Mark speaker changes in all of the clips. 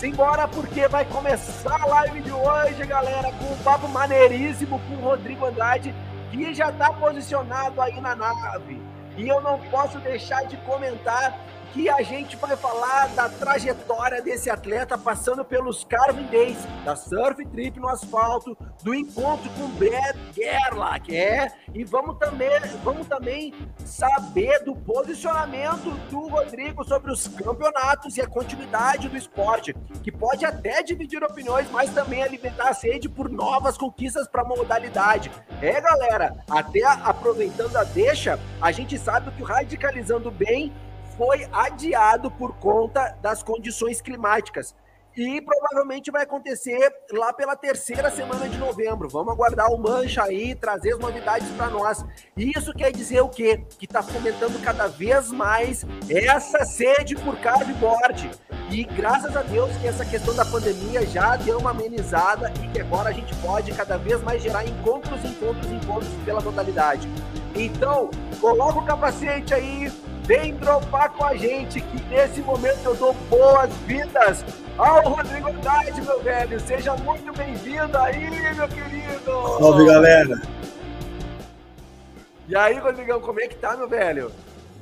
Speaker 1: Simbora, porque vai começar a live de hoje, galera, com um papo maneiríssimo com o Rodrigo Andrade, que já está posicionado aí na nave. E eu não posso deixar de comentar que a gente vai falar da trajetória desse atleta passando pelos Carving Days, da Surf Trip no asfalto, do encontro com Brad Gerlach, é, e vamos também, vamos também saber do posicionamento do Rodrigo sobre os campeonatos e a continuidade do esporte, que pode até dividir opiniões, mas também alimentar a sede por novas conquistas para a modalidade. É, galera, até aproveitando a deixa, a gente sabe que o Radicalizando Bem foi adiado por conta das condições climáticas. E provavelmente vai acontecer lá pela terceira semana de novembro. Vamos aguardar o Mancha aí, trazer as novidades para nós. E isso quer dizer o quê? Que está fomentando cada vez mais essa sede por board. E graças a Deus que essa questão da pandemia já deu uma amenizada e que agora a gente pode cada vez mais gerar encontros, encontros, encontros pela modalidade. Então, coloca o capacete aí, vem dropar com a gente, que nesse momento eu dou boas-vindas ao Rodrigo Andrade, meu velho. Seja muito bem-vindo aí, meu querido.
Speaker 2: Salve, galera.
Speaker 1: E aí, Rodrigão, como é que tá, meu velho?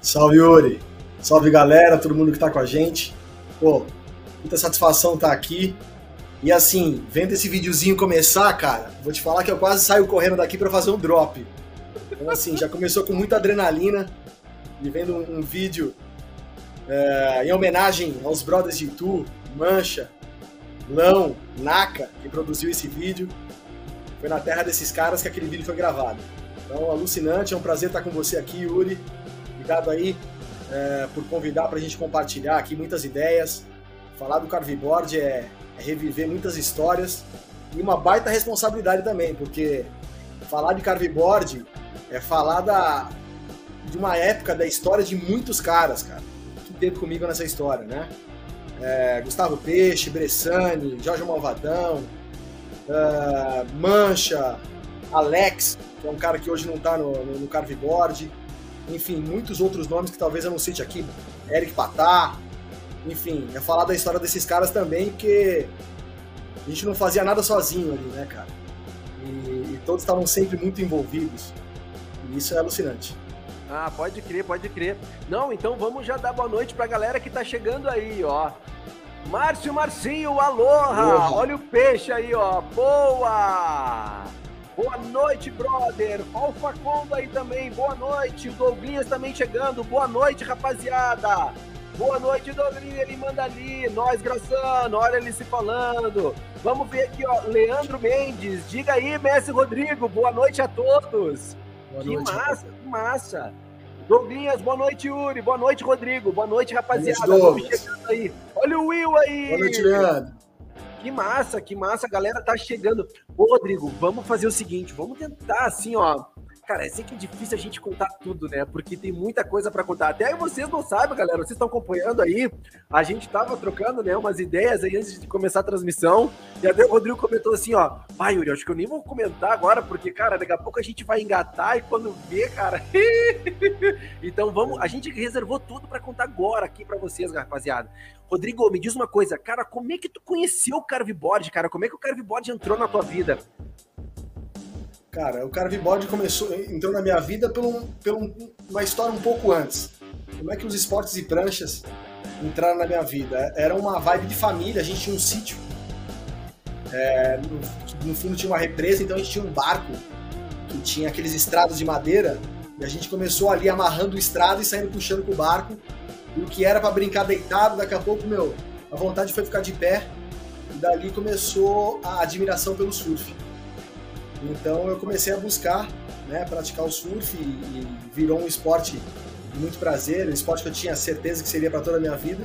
Speaker 2: Salve, Yuri. Salve, galera, todo mundo que tá com a gente. Pô, muita satisfação estar tá aqui. E assim, vendo esse videozinho começar, cara, vou te falar que eu quase saio correndo daqui para fazer um drop. Então, assim, já começou com muita adrenalina e vendo um, um vídeo é, em homenagem aos brothers de Itu, Mancha, Lão, Naka, que produziu esse vídeo. Foi na terra desses caras que aquele vídeo foi gravado. Então, alucinante, é um prazer estar com você aqui, Yuri. Obrigado aí é, por convidar para a gente compartilhar aqui muitas ideias. Falar do carveboard é, é reviver muitas histórias e uma baita responsabilidade também, porque falar de carveboard é falar da, de uma época da história de muitos caras, cara, que teve comigo nessa história, né? É, Gustavo Peixe, Bressani, Jorge Malvadão, uh, Mancha, Alex, que é um cara que hoje não tá no, no, no Carveboard, enfim, muitos outros nomes que talvez eu não cite aqui, Eric Patá, enfim, é falar da história desses caras também, porque a gente não fazia nada sozinho ali, né, cara? E, e todos estavam sempre muito envolvidos. E isso é alucinante.
Speaker 1: Ah, pode crer, pode crer. Não, então vamos já dar boa noite pra galera que tá chegando aí, ó. Márcio Marcinho, aloha! Olha o peixe aí, ó. Boa! Boa noite, brother. Olha o Facundo aí também. Boa noite. O Douglinhas também chegando. Boa noite, rapaziada. Boa noite, Douglinhas. Ele manda ali. Nós, Graçano. Olha ele se falando. Vamos ver aqui, ó. Leandro Mendes. Diga aí, Messi Rodrigo. Boa noite a todos. Boa que noite, massa, massa. Douglinhas, boa noite, Yuri. Boa noite, Rodrigo. Boa noite, rapaziada. Boa noite, aí. Olha o Will aí.
Speaker 2: Boa noite, Leandro.
Speaker 1: Que massa, que massa. A galera tá chegando. Ô, Rodrigo, vamos fazer o seguinte. Vamos tentar, assim, ó Cara, é sempre difícil a gente contar tudo, né? Porque tem muita coisa para contar. Até vocês não sabem, galera. Vocês estão acompanhando aí. A gente tava trocando, né, umas ideias aí antes de começar a transmissão. E até o Rodrigo comentou assim, ó. Pai, Yuri, acho que eu nem vou comentar agora, porque, cara, daqui a pouco a gente vai engatar e quando vê, cara. então vamos. A gente reservou tudo para contar agora aqui para vocês, rapaziada. Rodrigo, me diz uma coisa, cara, como é que tu conheceu o Carveboard, cara? Como é que o Carveboard entrou na tua vida?
Speaker 2: Cara, o carveboard começou, entrou na minha vida por, por uma história um pouco antes. Como é que os esportes e pranchas entraram na minha vida? Era uma vibe de família, a gente tinha um sítio. É, no, no, fundo tinha uma represa, então a gente tinha um barco que tinha aqueles estrados de madeira e a gente começou ali amarrando o estrado e saindo puxando com o barco. E o que era para brincar deitado, daqui a pouco, meu, a vontade foi ficar de pé. E dali começou a admiração pelo surf. Então eu comecei a buscar, né, praticar o surf e, e virou um esporte de muito prazer, um esporte que eu tinha certeza que seria para toda a minha vida.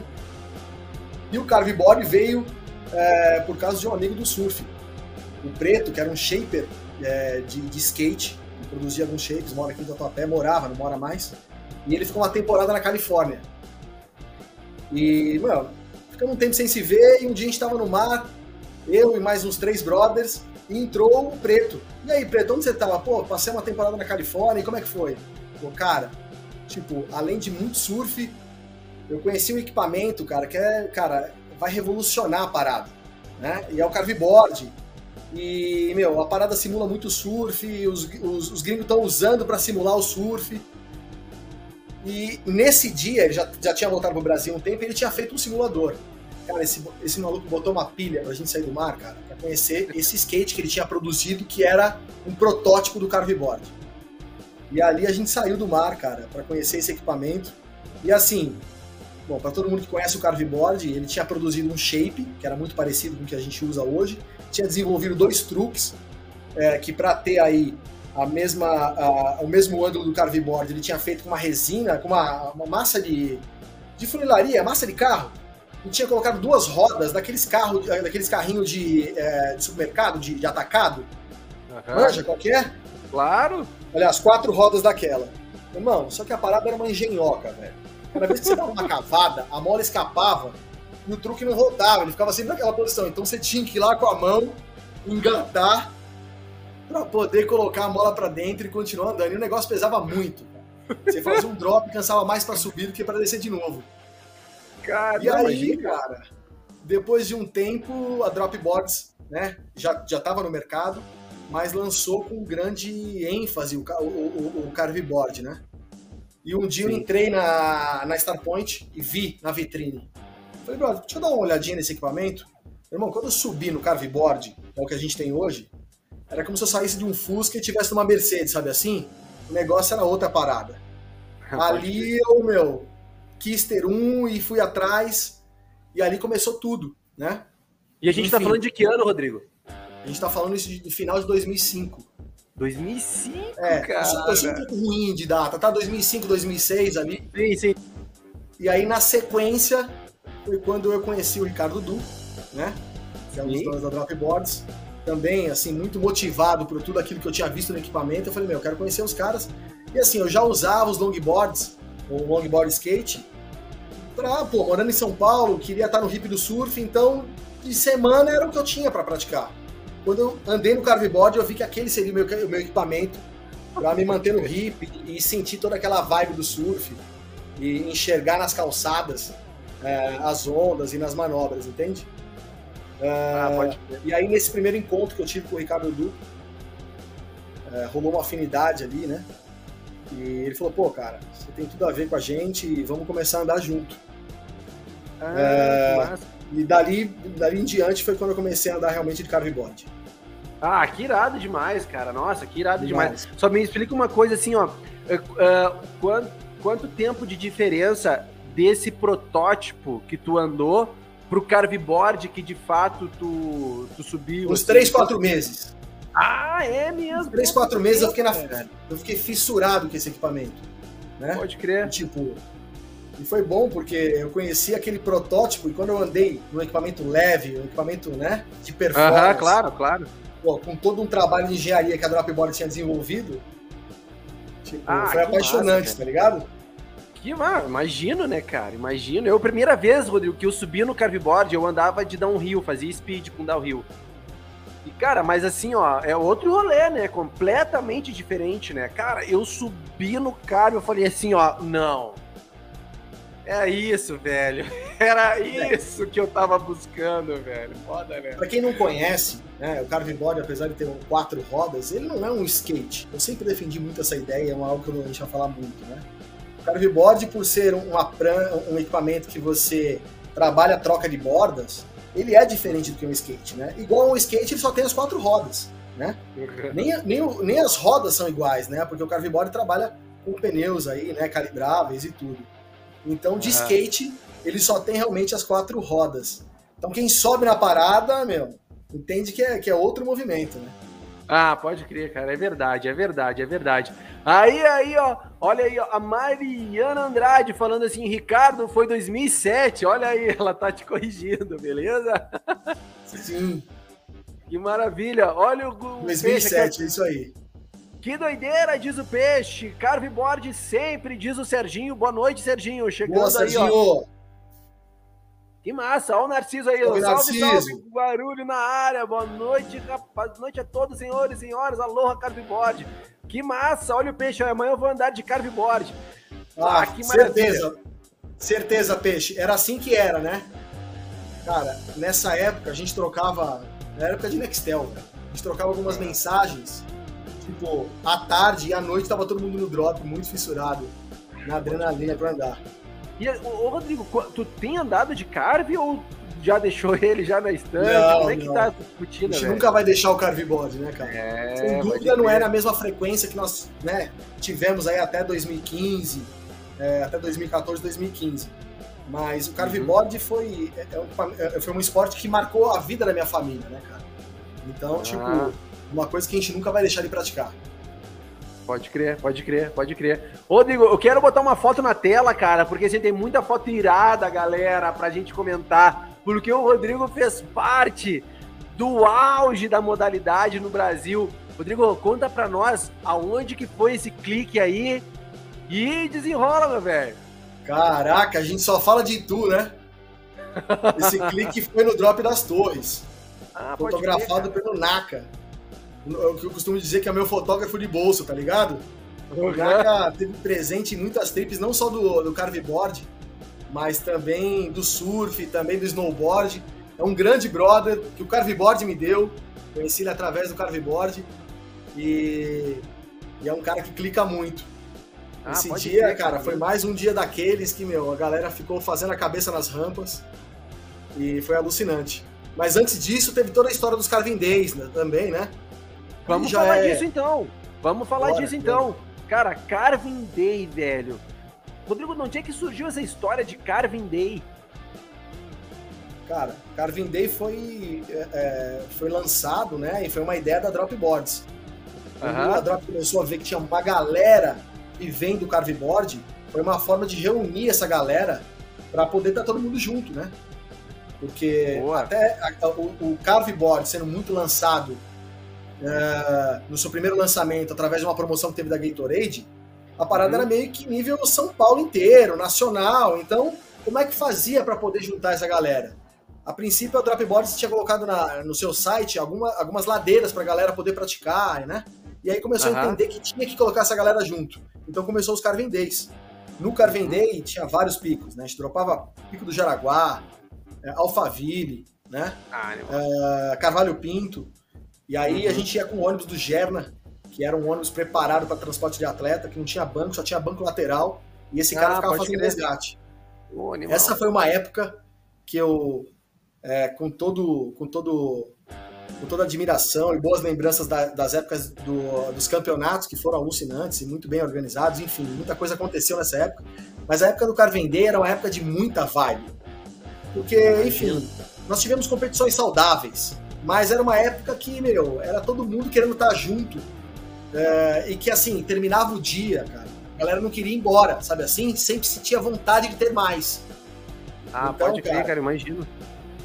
Speaker 2: E o carveboard veio é, por causa de um amigo do surf, o Preto, que era um shaper é, de, de, skate, que produzia alguns shapes, mora aqui em Tatuapé, morava, não mora mais. E ele ficou uma temporada na Califórnia. E, mano, ficamos um tempo sem se ver e um dia a gente estava no mar, eu e mais uns três brothers, e entrou o Preto. E aí, Preto, onde você tava? Pô, passei uma temporada na Califórnia, e como é que foi? Pô, cara, tipo, além de muito surf, eu conheci um equipamento, cara, que é, cara, vai revolucionar a parada, né? E é o carveboard. E, meu, a parada simula muito surf, os, os, os gringos estão usando para simular o surf. E nesse dia, ele já, já tinha voltado pro Brasil um tempo, ele tinha feito um simulador. Cara, esse, esse maluco botou uma pilha pra gente sair do mar, cara, pra conhecer esse skate que ele tinha produzido, que era um protótipo do carveboard. E ali a gente saiu do mar, cara, para conhecer esse equipamento. E assim, bom, para todo mundo que conhece o carveboard, ele tinha produzido um shape, que era muito parecido com o que a gente usa hoje. Tinha desenvolvido dois truques, é, que para ter aí a mesma, a, o mesmo ângulo do carveboard, ele tinha feito com uma resina, com uma, uma massa de, de funilaria, massa de carro. E tinha colocado duas rodas daqueles carros, daqueles carrinhos de, é, de supermercado, de, de atacado. Uhum. Manja, qualquer? É?
Speaker 1: Claro.
Speaker 2: Olha, as quatro rodas daquela. Irmão, só que a parada era uma engenhoca, velho. Cada vez que você dava uma cavada, a mola escapava e o truque não voltava, ele ficava sempre naquela posição. Então você tinha que ir lá com a mão, engatar para poder colocar a mola para dentro e continuar andando. E o negócio pesava muito. Cara. Você fazia um drop e cansava mais para subir do que para descer de novo.
Speaker 1: Cara,
Speaker 2: e aí, cara, depois de um tempo, a Dropboards né, já, já tava no mercado, mas lançou com grande ênfase o, o, o, o Carveboard, né? E um dia Sim. eu entrei na, na Starpoint e vi na vitrine. Falei, brother, deixa eu dar uma olhadinha nesse equipamento. Irmão, quando eu subi no Carveboard, é o que a gente tem hoje, era como se eu saísse de um Fusca e tivesse numa Mercedes, sabe assim? O negócio era outra parada. Ali eu, meu, quis ter um e fui atrás, e ali começou tudo, né?
Speaker 1: E a gente tá Enfim, tá falando de que ano, Rodrigo?
Speaker 2: A gente tá falando isso de, final de 2005.
Speaker 1: 2005, é, cara.
Speaker 2: Eu sou, um pouco ruim de data, tá? 2005, 2006 ali.
Speaker 1: Sim, sim.
Speaker 2: E aí, na sequência, foi quando eu conheci o Ricardo Du, né? Que é um dos donos da Dropboards. Também, assim, muito motivado por tudo aquilo que eu tinha visto no equipamento. Eu falei, meu, eu quero conhecer os caras. E assim, eu já usava os longboards, o longboard skate, pra, pô, morando em São Paulo, queria estar no hip do surf, então de semana era o que eu tinha para praticar. Quando eu andei no carveboard, eu vi que aquele seria o meu, o meu equipamento para me manter no hip e sentir toda aquela vibe do surf e enxergar nas calçadas é, as ondas e nas manobras, entende? É, ah, e aí, nesse primeiro encontro que eu tive com o Ricardo Duque, é, rolou uma afinidade ali, né? E ele falou: pô, cara, você tem tudo a ver com a gente e vamos começar a andar junto. Ah, é, e dali, dali em diante foi quando eu comecei a andar realmente de carveboard.
Speaker 1: Ah, que irado demais, cara. Nossa, que irado demais. demais. Só me explica uma coisa assim, ó. Uh, uh, quanto, quanto tempo de diferença desse protótipo que tu andou pro carveboard que de fato tu, tu subiu?
Speaker 2: Uns assim, 3, 4 meses.
Speaker 1: Ah, é mesmo?
Speaker 2: 3, 4 meses eu fiquei, na, eu fiquei fissurado com esse equipamento. Né?
Speaker 1: Pode crer.
Speaker 2: tipo, e foi bom porque eu conheci aquele protótipo e quando eu andei num equipamento leve, um equipamento né, de performance.
Speaker 1: Aham, claro, claro.
Speaker 2: Pô, com todo um trabalho de engenharia que a Dropboard tinha desenvolvido, tipo, ah, foi apaixonante, massa, tá ligado?
Speaker 1: Que mano, imagino, né, cara? Imagino. Eu, primeira vez, Rodrigo, que eu subi no carveboard, eu andava de downhill, fazia speed com downhill. E, cara, mas assim, ó, é outro rolê, né? Completamente diferente, né? Cara, eu subi no carro, eu falei assim, ó, não, é isso, velho. Era isso que eu tava buscando, velho. Foda, né?
Speaker 2: Pra quem não conhece, né, o carveboard, apesar de ter quatro rodas, ele não é um skate. Eu sempre defendi muito essa ideia, é algo que a gente vai falar muito, né? O carveboard, por ser pran, um equipamento que você trabalha a troca de bordas, ele é diferente do que um skate, né? Igual um skate, ele só tem as quatro rodas, né? Uhum. Nem, nem, nem as rodas são iguais, né? Porque o carveboard trabalha com pneus aí, né? Calibráveis e tudo. Então, de skate, ele só tem realmente as quatro rodas. Então, quem sobe na parada, meu, entende que é, que é outro movimento, né?
Speaker 1: Ah, pode crer, cara. É verdade, é verdade, é verdade. Aí, aí, ó. Olha aí, ó. A Mariana Andrade falando assim, Ricardo, foi 2007. Olha aí, ela tá te corrigindo, beleza?
Speaker 2: Sim.
Speaker 1: Que maravilha. Olha o.
Speaker 2: 2007, é isso aí.
Speaker 1: Que doideira, diz o Peixe. Carveboard sempre, diz o Serginho. Boa noite, Serginho. Chegando Boa, aí, Serginho. ó. Que massa, olha o Narciso aí. Salve, salve, salve, barulho na área. Boa noite, rapaz. Boa noite a todos, senhores e senhoras. Aloha, Carveboard. Que massa, olha o peixe. Amanhã eu vou andar de Carveboard.
Speaker 2: Ah, ah que maravilha. Certeza. Certeza, peixe. Era assim que era, né? Cara, nessa época a gente trocava. Na época de Nextel, velho. A gente trocava algumas mensagens. Tipo, à tarde e à noite tava todo mundo no drop, muito fissurado. Na adrenalina pra andar.
Speaker 1: E, ô, Rodrigo, tu tem andado de Carve ou já deixou ele já na estante?
Speaker 2: Não,
Speaker 1: Como é que
Speaker 2: não.
Speaker 1: tá a
Speaker 2: A
Speaker 1: rotina,
Speaker 2: gente
Speaker 1: velho?
Speaker 2: nunca vai deixar o carveboard, né, cara?
Speaker 1: É,
Speaker 2: Sem dúvida não
Speaker 1: crer.
Speaker 2: era a mesma frequência que nós né, tivemos aí até 2015, é, até 2014, 2015. Mas o
Speaker 1: Uhum.
Speaker 2: carveboard foi, é, é um, é, foi um esporte que marcou a vida da minha família, né, cara? Então,
Speaker 1: Ah.
Speaker 2: tipo, uma coisa que a gente nunca vai deixar de praticar.
Speaker 1: Pode crer, pode crer, pode crer. Rodrigo, eu quero botar uma foto na tela, cara, porque assim, tem muita foto irada, galera, pra gente comentar. Porque o Rodrigo fez parte do auge da modalidade no Brasil. Rodrigo, conta pra nós aonde que foi esse clique aí e desenrola, meu velho.
Speaker 2: Caraca, a gente só fala de tu, né? Esse clique foi no Drop das Torres,
Speaker 1: Ah,
Speaker 2: fotografado pelo Naka. O que eu costumo dizer que é meu fotógrafo de bolso, tá ligado? O
Speaker 1: cara.
Speaker 2: Naka teve presente em muitas trips, não só do, do carveboard, mas também do surf, também do snowboard. É um grande brother que o carveboard me deu. Conheci ele através do carveboard. E, e é um cara que clica muito.
Speaker 1: Ah,
Speaker 2: Esse dia,
Speaker 1: crer,
Speaker 2: cara, foi mais um dia daqueles que, meu, a galera ficou fazendo a cabeça nas rampas. E foi alucinante. Mas antes disso, teve toda a história dos Carving Days né, também, né?
Speaker 1: Vamos
Speaker 2: Já
Speaker 1: falar
Speaker 2: é-
Speaker 1: disso então. Vamos falar
Speaker 2: Bora,
Speaker 1: disso então. Cara, Carving Day, velho. Rodrigo, não tinha que surgiu essa história de Carving Day?
Speaker 2: Cara, Carving Day foi, é, é, foi lançado, né? E foi uma ideia da Dropboards. Quando a Drop começou a ver que tinha uma galera vivendo o carveboard, foi uma forma de reunir essa galera para poder estar todo mundo junto, né? Porque
Speaker 1: Boa.
Speaker 2: até a- o, o carveboard sendo muito lançado é, no seu primeiro lançamento através de uma promoção que teve da Gatorade, a parada
Speaker 1: Uhum.
Speaker 2: era meio que nível São Paulo inteiro, nacional. Então, como é que fazia para poder juntar essa galera? A princípio, a Dropboard tinha colocado na- no seu site alguma- algumas ladeiras para a galera poder praticar, né? E aí começou a
Speaker 1: Aham.
Speaker 2: entender que tinha que colocar essa galera junto. Então começou os Carven Days. No Carven Day tinha vários picos, né? A gente dropava Pico do Jaraguá, é, Alphaville, né?
Speaker 1: Ah.
Speaker 2: É, Carvalho Pinto. E aí a
Speaker 1: Uhum.
Speaker 2: gente ia com o ônibus do Gerna, que era um ônibus preparado para transporte de atleta, que não tinha banco, só tinha banco lateral. E esse cara
Speaker 1: Ah,
Speaker 2: ficava fazendo
Speaker 1: crer.
Speaker 2: resgate.
Speaker 1: Animal.
Speaker 2: Essa foi uma época que eu, é, com todo, com todo, com toda admiração e boas lembranças da- das épocas do- dos campeonatos que foram alucinantes e muito bem organizados, enfim, muita coisa aconteceu nessa época. Mas a época do Carvendê era uma época de muita vibe, porque, enfim, nós tivemos competições saudáveis, mas era uma época que, meu, era todo mundo querendo estar junto é, e que, assim, terminava o dia, cara. A galera não queria ir embora, sabe assim? Sempre sentia vontade de ter mais.
Speaker 1: Ah,
Speaker 2: Então,
Speaker 1: pode crer,
Speaker 2: cara.
Speaker 1: cara, imagino.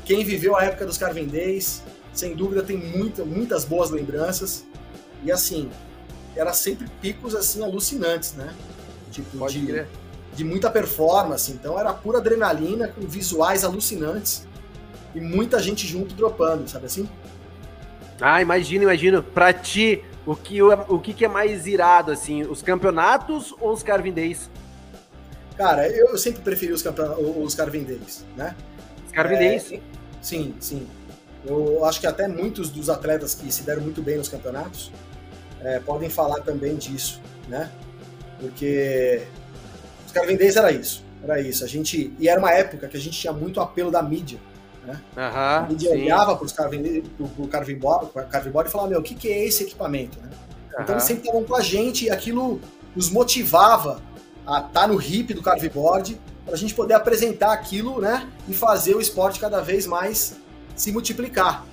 Speaker 2: Quem viveu a época dos Carven Days, sem dúvida tem muita, muitas boas lembranças. E assim, era sempre picos assim alucinantes, né? Tipo,
Speaker 1: Pode
Speaker 2: de,
Speaker 1: crer.
Speaker 2: de muita performance. Então era pura adrenalina, com visuais alucinantes. E muita gente junto dropando, sabe assim?
Speaker 1: Ah, imagino, imagino. Pra ti, o que, o que, que é mais irado, assim? Os campeonatos ou os Carving Days?
Speaker 2: Cara, eu, sempre preferi os, os Carven Days, né?
Speaker 1: Os Carving
Speaker 2: É,
Speaker 1: Days.
Speaker 2: Sim, sim. Eu acho que até muitos dos atletas que se deram muito bem nos campeonatos é, podem falar também disso, né? Porque os Carven Days era isso, era isso. A gente e era uma época que a gente tinha muito apelo da mídia. A
Speaker 1: Aham,
Speaker 2: mídia
Speaker 1: sim.
Speaker 2: olhava para Carven Board e falava meu, o que, que é esse equipamento? Né? Então
Speaker 1: Aham.
Speaker 2: eles sempre estavam com a gente e aquilo nos motivava a estar no hip do carveboard para a gente poder apresentar aquilo, né? E fazer o esporte cada vez mais se multiplicar.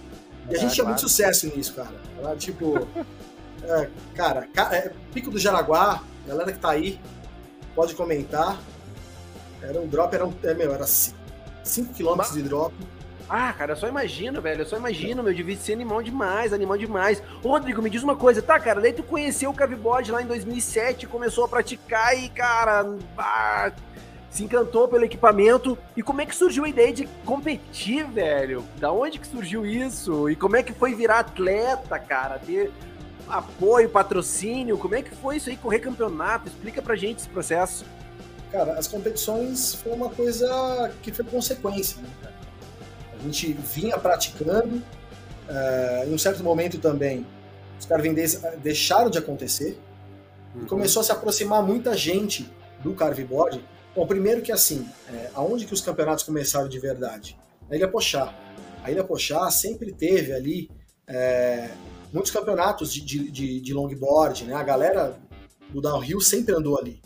Speaker 2: E a
Speaker 1: Ah,
Speaker 2: gente tinha
Speaker 1: claro.
Speaker 2: muito sucesso nisso, cara. Era, tipo, é, cara, ca- é, Pico do Jaraguá, galera que tá aí, pode comentar. Era um drop, era, um, é, meu, era 5 km de drop.
Speaker 1: Ah, cara, eu só imagino, velho. Eu só imagino, meu. Devia ser animal demais, animal demais. Ô, Rodrigo, me diz uma coisa, tá, cara? Daí tu conheceu o Cavibode lá em 2007, começou a praticar e, cara, se encantou pelo equipamento. E como é que surgiu a ideia de competir, velho? Da onde que surgiu isso? E como é que foi virar atleta, cara? Ter apoio, patrocínio? Como é que foi isso aí, correr campeonato? Explica pra gente esse processo.
Speaker 2: Cara, as competições foi uma coisa que foi consequência, né, cara? A gente vinha praticando. Uh, em um certo momento também, os carvendês deixaram de acontecer. Uhum. E começou a se aproximar muita gente do carveboard. Bom, primeiro que assim, é, aonde que os campeonatos começaram de verdade? Na Ilha Pochá. A Ilha Pochá sempre teve ali é, muitos campeonatos de, de, de, de, longboard, né? A galera do downhill sempre andou ali.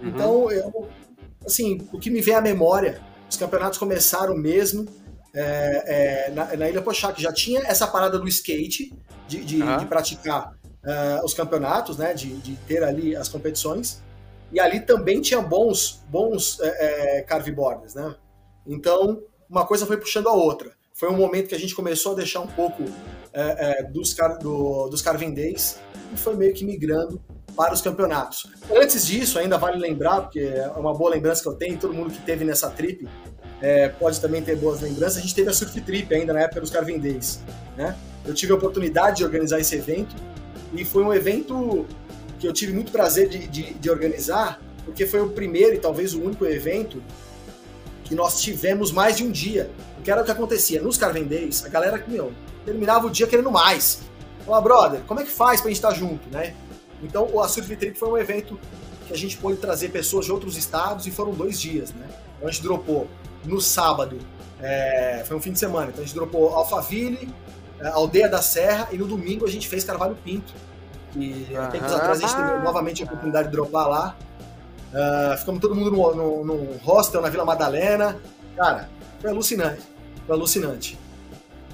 Speaker 2: Uhum. Então, eu, assim, o que me vem à memória, os campeonatos começaram mesmo é, é, na, na, Ilha Pochá, que já tinha essa parada do skate, de, de, uhum. de praticar uh, os campeonatos, né? De, de ter ali as competições. E ali também tinha bons, bons é, é, carveboarders, né? Então, uma coisa foi puxando a outra. Foi um momento que a gente começou a deixar um pouco é, dos, car, do, dos carvendês e foi meio que migrando para os campeonatos. Antes disso, ainda vale lembrar, porque é uma boa lembrança que eu tenho, todo mundo que teve nessa trip é, pode também ter boas lembranças, a gente teve a Surf Trip ainda na época dos Carvendês, né? Eu tive a oportunidade de organizar esse evento e foi um evento que eu tive muito prazer de, de, de organizar, porque foi o primeiro e talvez o único evento que nós tivemos mais de um dia. Porque era o que acontecia. Nos Carvendês, a galera, meu, terminava o dia querendo mais. Falava, brother, como é que faz pra gente estar junto, né? Então, a Surf Trip foi um evento que a gente pôde trazer pessoas de outros estados e foram dois dias, né? Então, a gente dropou no sábado, é, foi um fim de semana, então a gente dropou Alphaville, é, Aldeia da Serra e no domingo a gente fez Carvalho Pinto. E uhum. tempos atrás a gente teve novamente a oportunidade de dropar lá. Uh, ficamos todo mundo no, no, no, hostel na Vila Madalena. Cara, foi alucinante. Foi alucinante.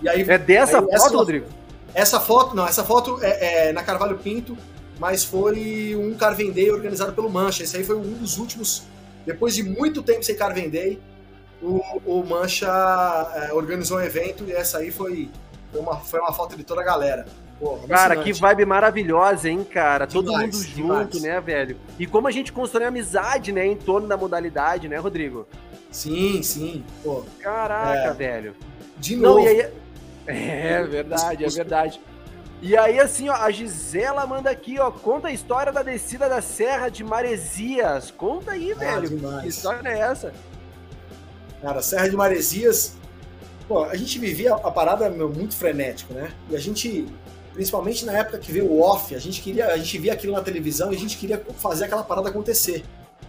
Speaker 1: E aí, é dessa aí, foto, essa, Rodrigo?
Speaker 2: Essa foto, não, essa foto é, é, na Carvalho Pinto, mas foi um Carvendei organizado pelo Mancha. Esse aí foi um dos últimos, depois de muito tempo sem Carvendei, o, o Mancha é, organizou um evento e essa aí foi, foi, uma, foi uma foto de toda a galera.
Speaker 1: Pô, cara, que vibe maravilhosa, hein, cara? Todo mundo junto, demais. né, velho? E como a gente constrói amizade, né, em torno da modalidade, né, Rodrigo?
Speaker 2: Sim, sim. Pô,
Speaker 1: Caraca, é... velho.
Speaker 2: De novo. Não,
Speaker 1: aí... É verdade, é verdade. E aí, assim, ó, a Gisela manda aqui, ó, conta a história da descida da Serra de Maresias. Conta aí, ah, velho. Demais. Que história é essa?
Speaker 2: Cara, Serra de Maresias, pô, a gente vivia a parada meu, muito frenético, né? E a gente principalmente na época que veio o off, a gente queria, a gente via aquilo na televisão e a gente queria fazer aquela parada acontecer.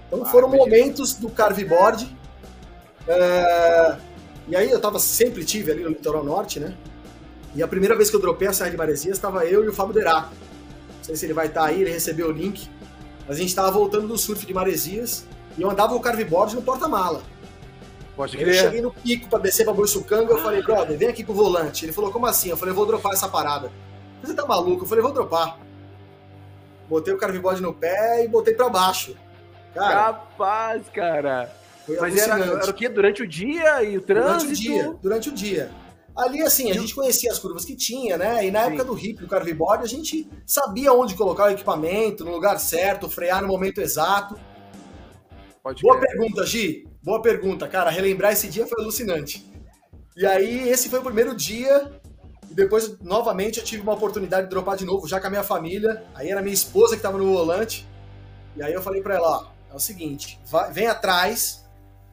Speaker 2: Então ah, foram momentos do carveboard. É, e aí eu tava, sempre tive ali no litoral norte, né? E a primeira vez que eu dropei a Serra de Maresias, estava eu e o Fábio Deraco. Não sei se ele vai estar tá aí, ele recebeu o link. Mas a gente estava voltando do surf de Maresias e eu andava o carveboard no porta-mala. Pode crer. Eu cheguei no pico para descer pra Boiçucanga, eu falei, brother, vem aqui com o volante. Ele falou, como assim? Eu falei, eu vou dropar essa parada. Você tá maluco? Eu falei, vou dropar. Botei o carveboard no pé e botei para baixo.
Speaker 1: Cara, Capaz, cara. Mas era, era, o quê? Durante o dia e o trânsito?
Speaker 2: Durante o dia, durante o dia. Ali, assim, a gente conhecia as curvas que tinha, né? E na Sim. época do hip, do carveboard, a gente sabia onde colocar o equipamento, no lugar certo, frear no momento exato. Pode Boa pergunta, Gi. Boa pergunta, cara. Relembrar esse dia foi alucinante. E aí, esse foi o primeiro dia e depois, novamente, eu tive uma oportunidade de dropar de novo, já com a minha família. Aí era minha esposa que estava no volante. E aí eu falei para ela, ó, é o seguinte, vai, vem atrás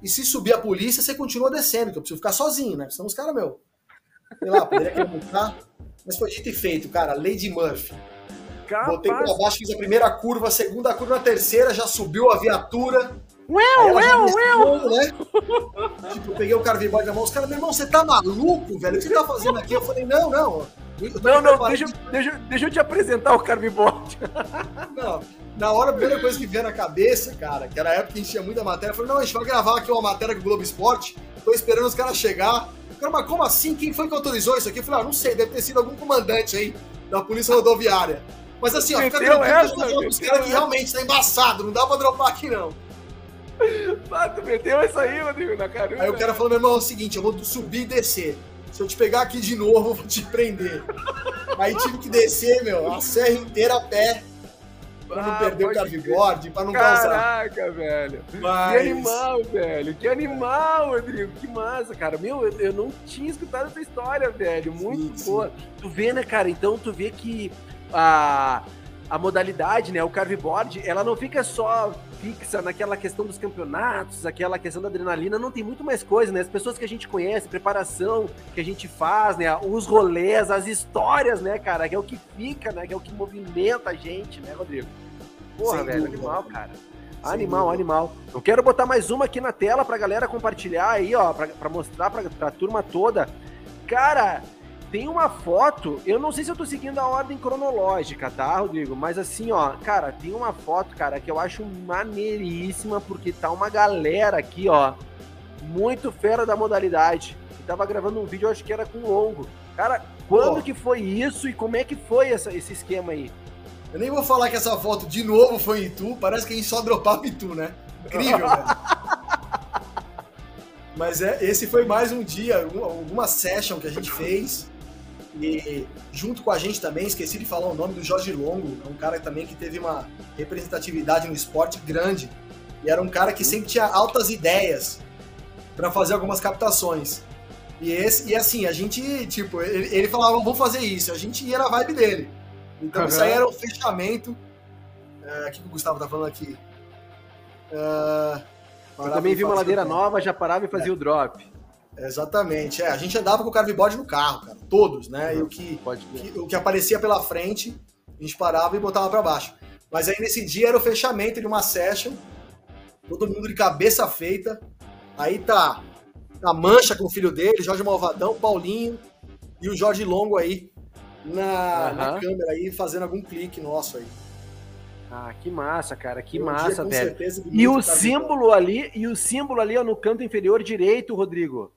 Speaker 2: e se subir a polícia, você continua descendo, que eu preciso ficar sozinho, né? Senão os caras, meu, sei lá, poderia querer multar. Mas foi dito e feito, cara, Lady Murphy. Capaz. Botei pra baixo, fiz a primeira curva, a segunda curva, a terceira, já subiu a viatura.
Speaker 1: Ué, ué, ué!
Speaker 2: Né? tipo, eu peguei o cara boy na mão, os caras, meu irmão, você tá maluco, velho? O que você tá fazendo aqui? Eu falei, não, não.
Speaker 1: Não, não, deixa, deixa, deixa eu te apresentar o carveboard.
Speaker 2: Não, na hora, a primeira coisa que veio na cabeça, cara, que era a época que a gente tinha muita matéria, eu falei, não, a gente vai gravar aqui uma matéria com o Globo Esporte, tô esperando os caras chegar. Cara, mas como assim? Quem foi que autorizou isso aqui? Eu falei, ah, não sei, deve ter sido algum comandante aí da Polícia Rodoviária. Mas assim, ó, fica tranquilo, os caras que realmente tá embaçado, não dá pra dropar aqui não.
Speaker 1: Ah, tu meteu isso aí, Rodrigo, na cara.
Speaker 2: Aí o cara falou, meu irmão, é o seguinte, eu vou subir e descer. Se eu te pegar aqui de novo, eu vou te prender. aí tive que descer, meu, a serra inteira a pé. Pra não ah, perder o carveboard, pra não
Speaker 1: Caraca, causar. Caraca, velho. Mas... Que animal, velho. Que animal, Rodrigo. Que massa, cara. Meu, eu, eu não tinha escutado essa história, velho. Muito sim, boa. Sim. Tu vê, né, cara? Então tu vê que a. Ah a modalidade, né, o carveboard, ela não fica só fixa naquela questão dos campeonatos, aquela questão da adrenalina, não tem muito mais coisa, né? As pessoas que a gente conhece, preparação que a gente faz, né, os rolês, as histórias, né, cara, que é o que fica, né, que é o que movimenta a gente, né, Rodrigo? Porra, Sem velho, dúvida. animal, cara. Animal, animal. Eu quero botar mais uma aqui na tela pra galera compartilhar aí, ó, pra, pra mostrar pra, pra turma toda. Cara, tem uma foto, eu não sei se eu tô seguindo a ordem cronológica, tá, Rodrigo? Mas assim, ó, cara, tem uma foto, cara, que eu acho maneiríssima, porque tá uma galera aqui, ó, muito fera da modalidade. Eu tava gravando um vídeo, eu acho que era com longo. Cara, quando oh. que foi isso e como é que foi essa, esse esquema aí?
Speaker 2: Eu nem vou falar que essa foto de novo foi em tu, parece que a gente só dropava em tu, né? Incrível, velho. Mas é, esse foi mais um dia, alguma session que a gente fez. E junto com a gente também, esqueci de falar o nome do Jorge Longo, é um cara também que teve uma representatividade no esporte grande. E era um cara que sempre tinha altas ideias para fazer algumas captações. E, esse, e assim, a gente, tipo, ele, ele falava, vamos fazer isso, a gente ia na vibe dele. Então uhum. isso aí era o fechamento. É, o que o Gustavo tá falando aqui?
Speaker 1: Uh, eu também vi uma ladeira nova, já parava e fazia é. o drop.
Speaker 2: Exatamente. É, a gente andava com o carveboard no carro, cara. Todos, né? Uhum, e o que, que, o que aparecia pela frente, a gente parava e botava para baixo. Mas aí nesse dia era o fechamento de uma session, todo mundo de cabeça feita. Aí tá a Mancha com o filho dele, Jorge Malvadão, Paulinho e o Jorge Longo aí na, uhum. na câmera aí fazendo algum clique nosso aí.
Speaker 1: Ah, que massa, cara, que um massa, velho. E o símbolo ali, e o símbolo ali ó, no canto inferior direito, Rodrigo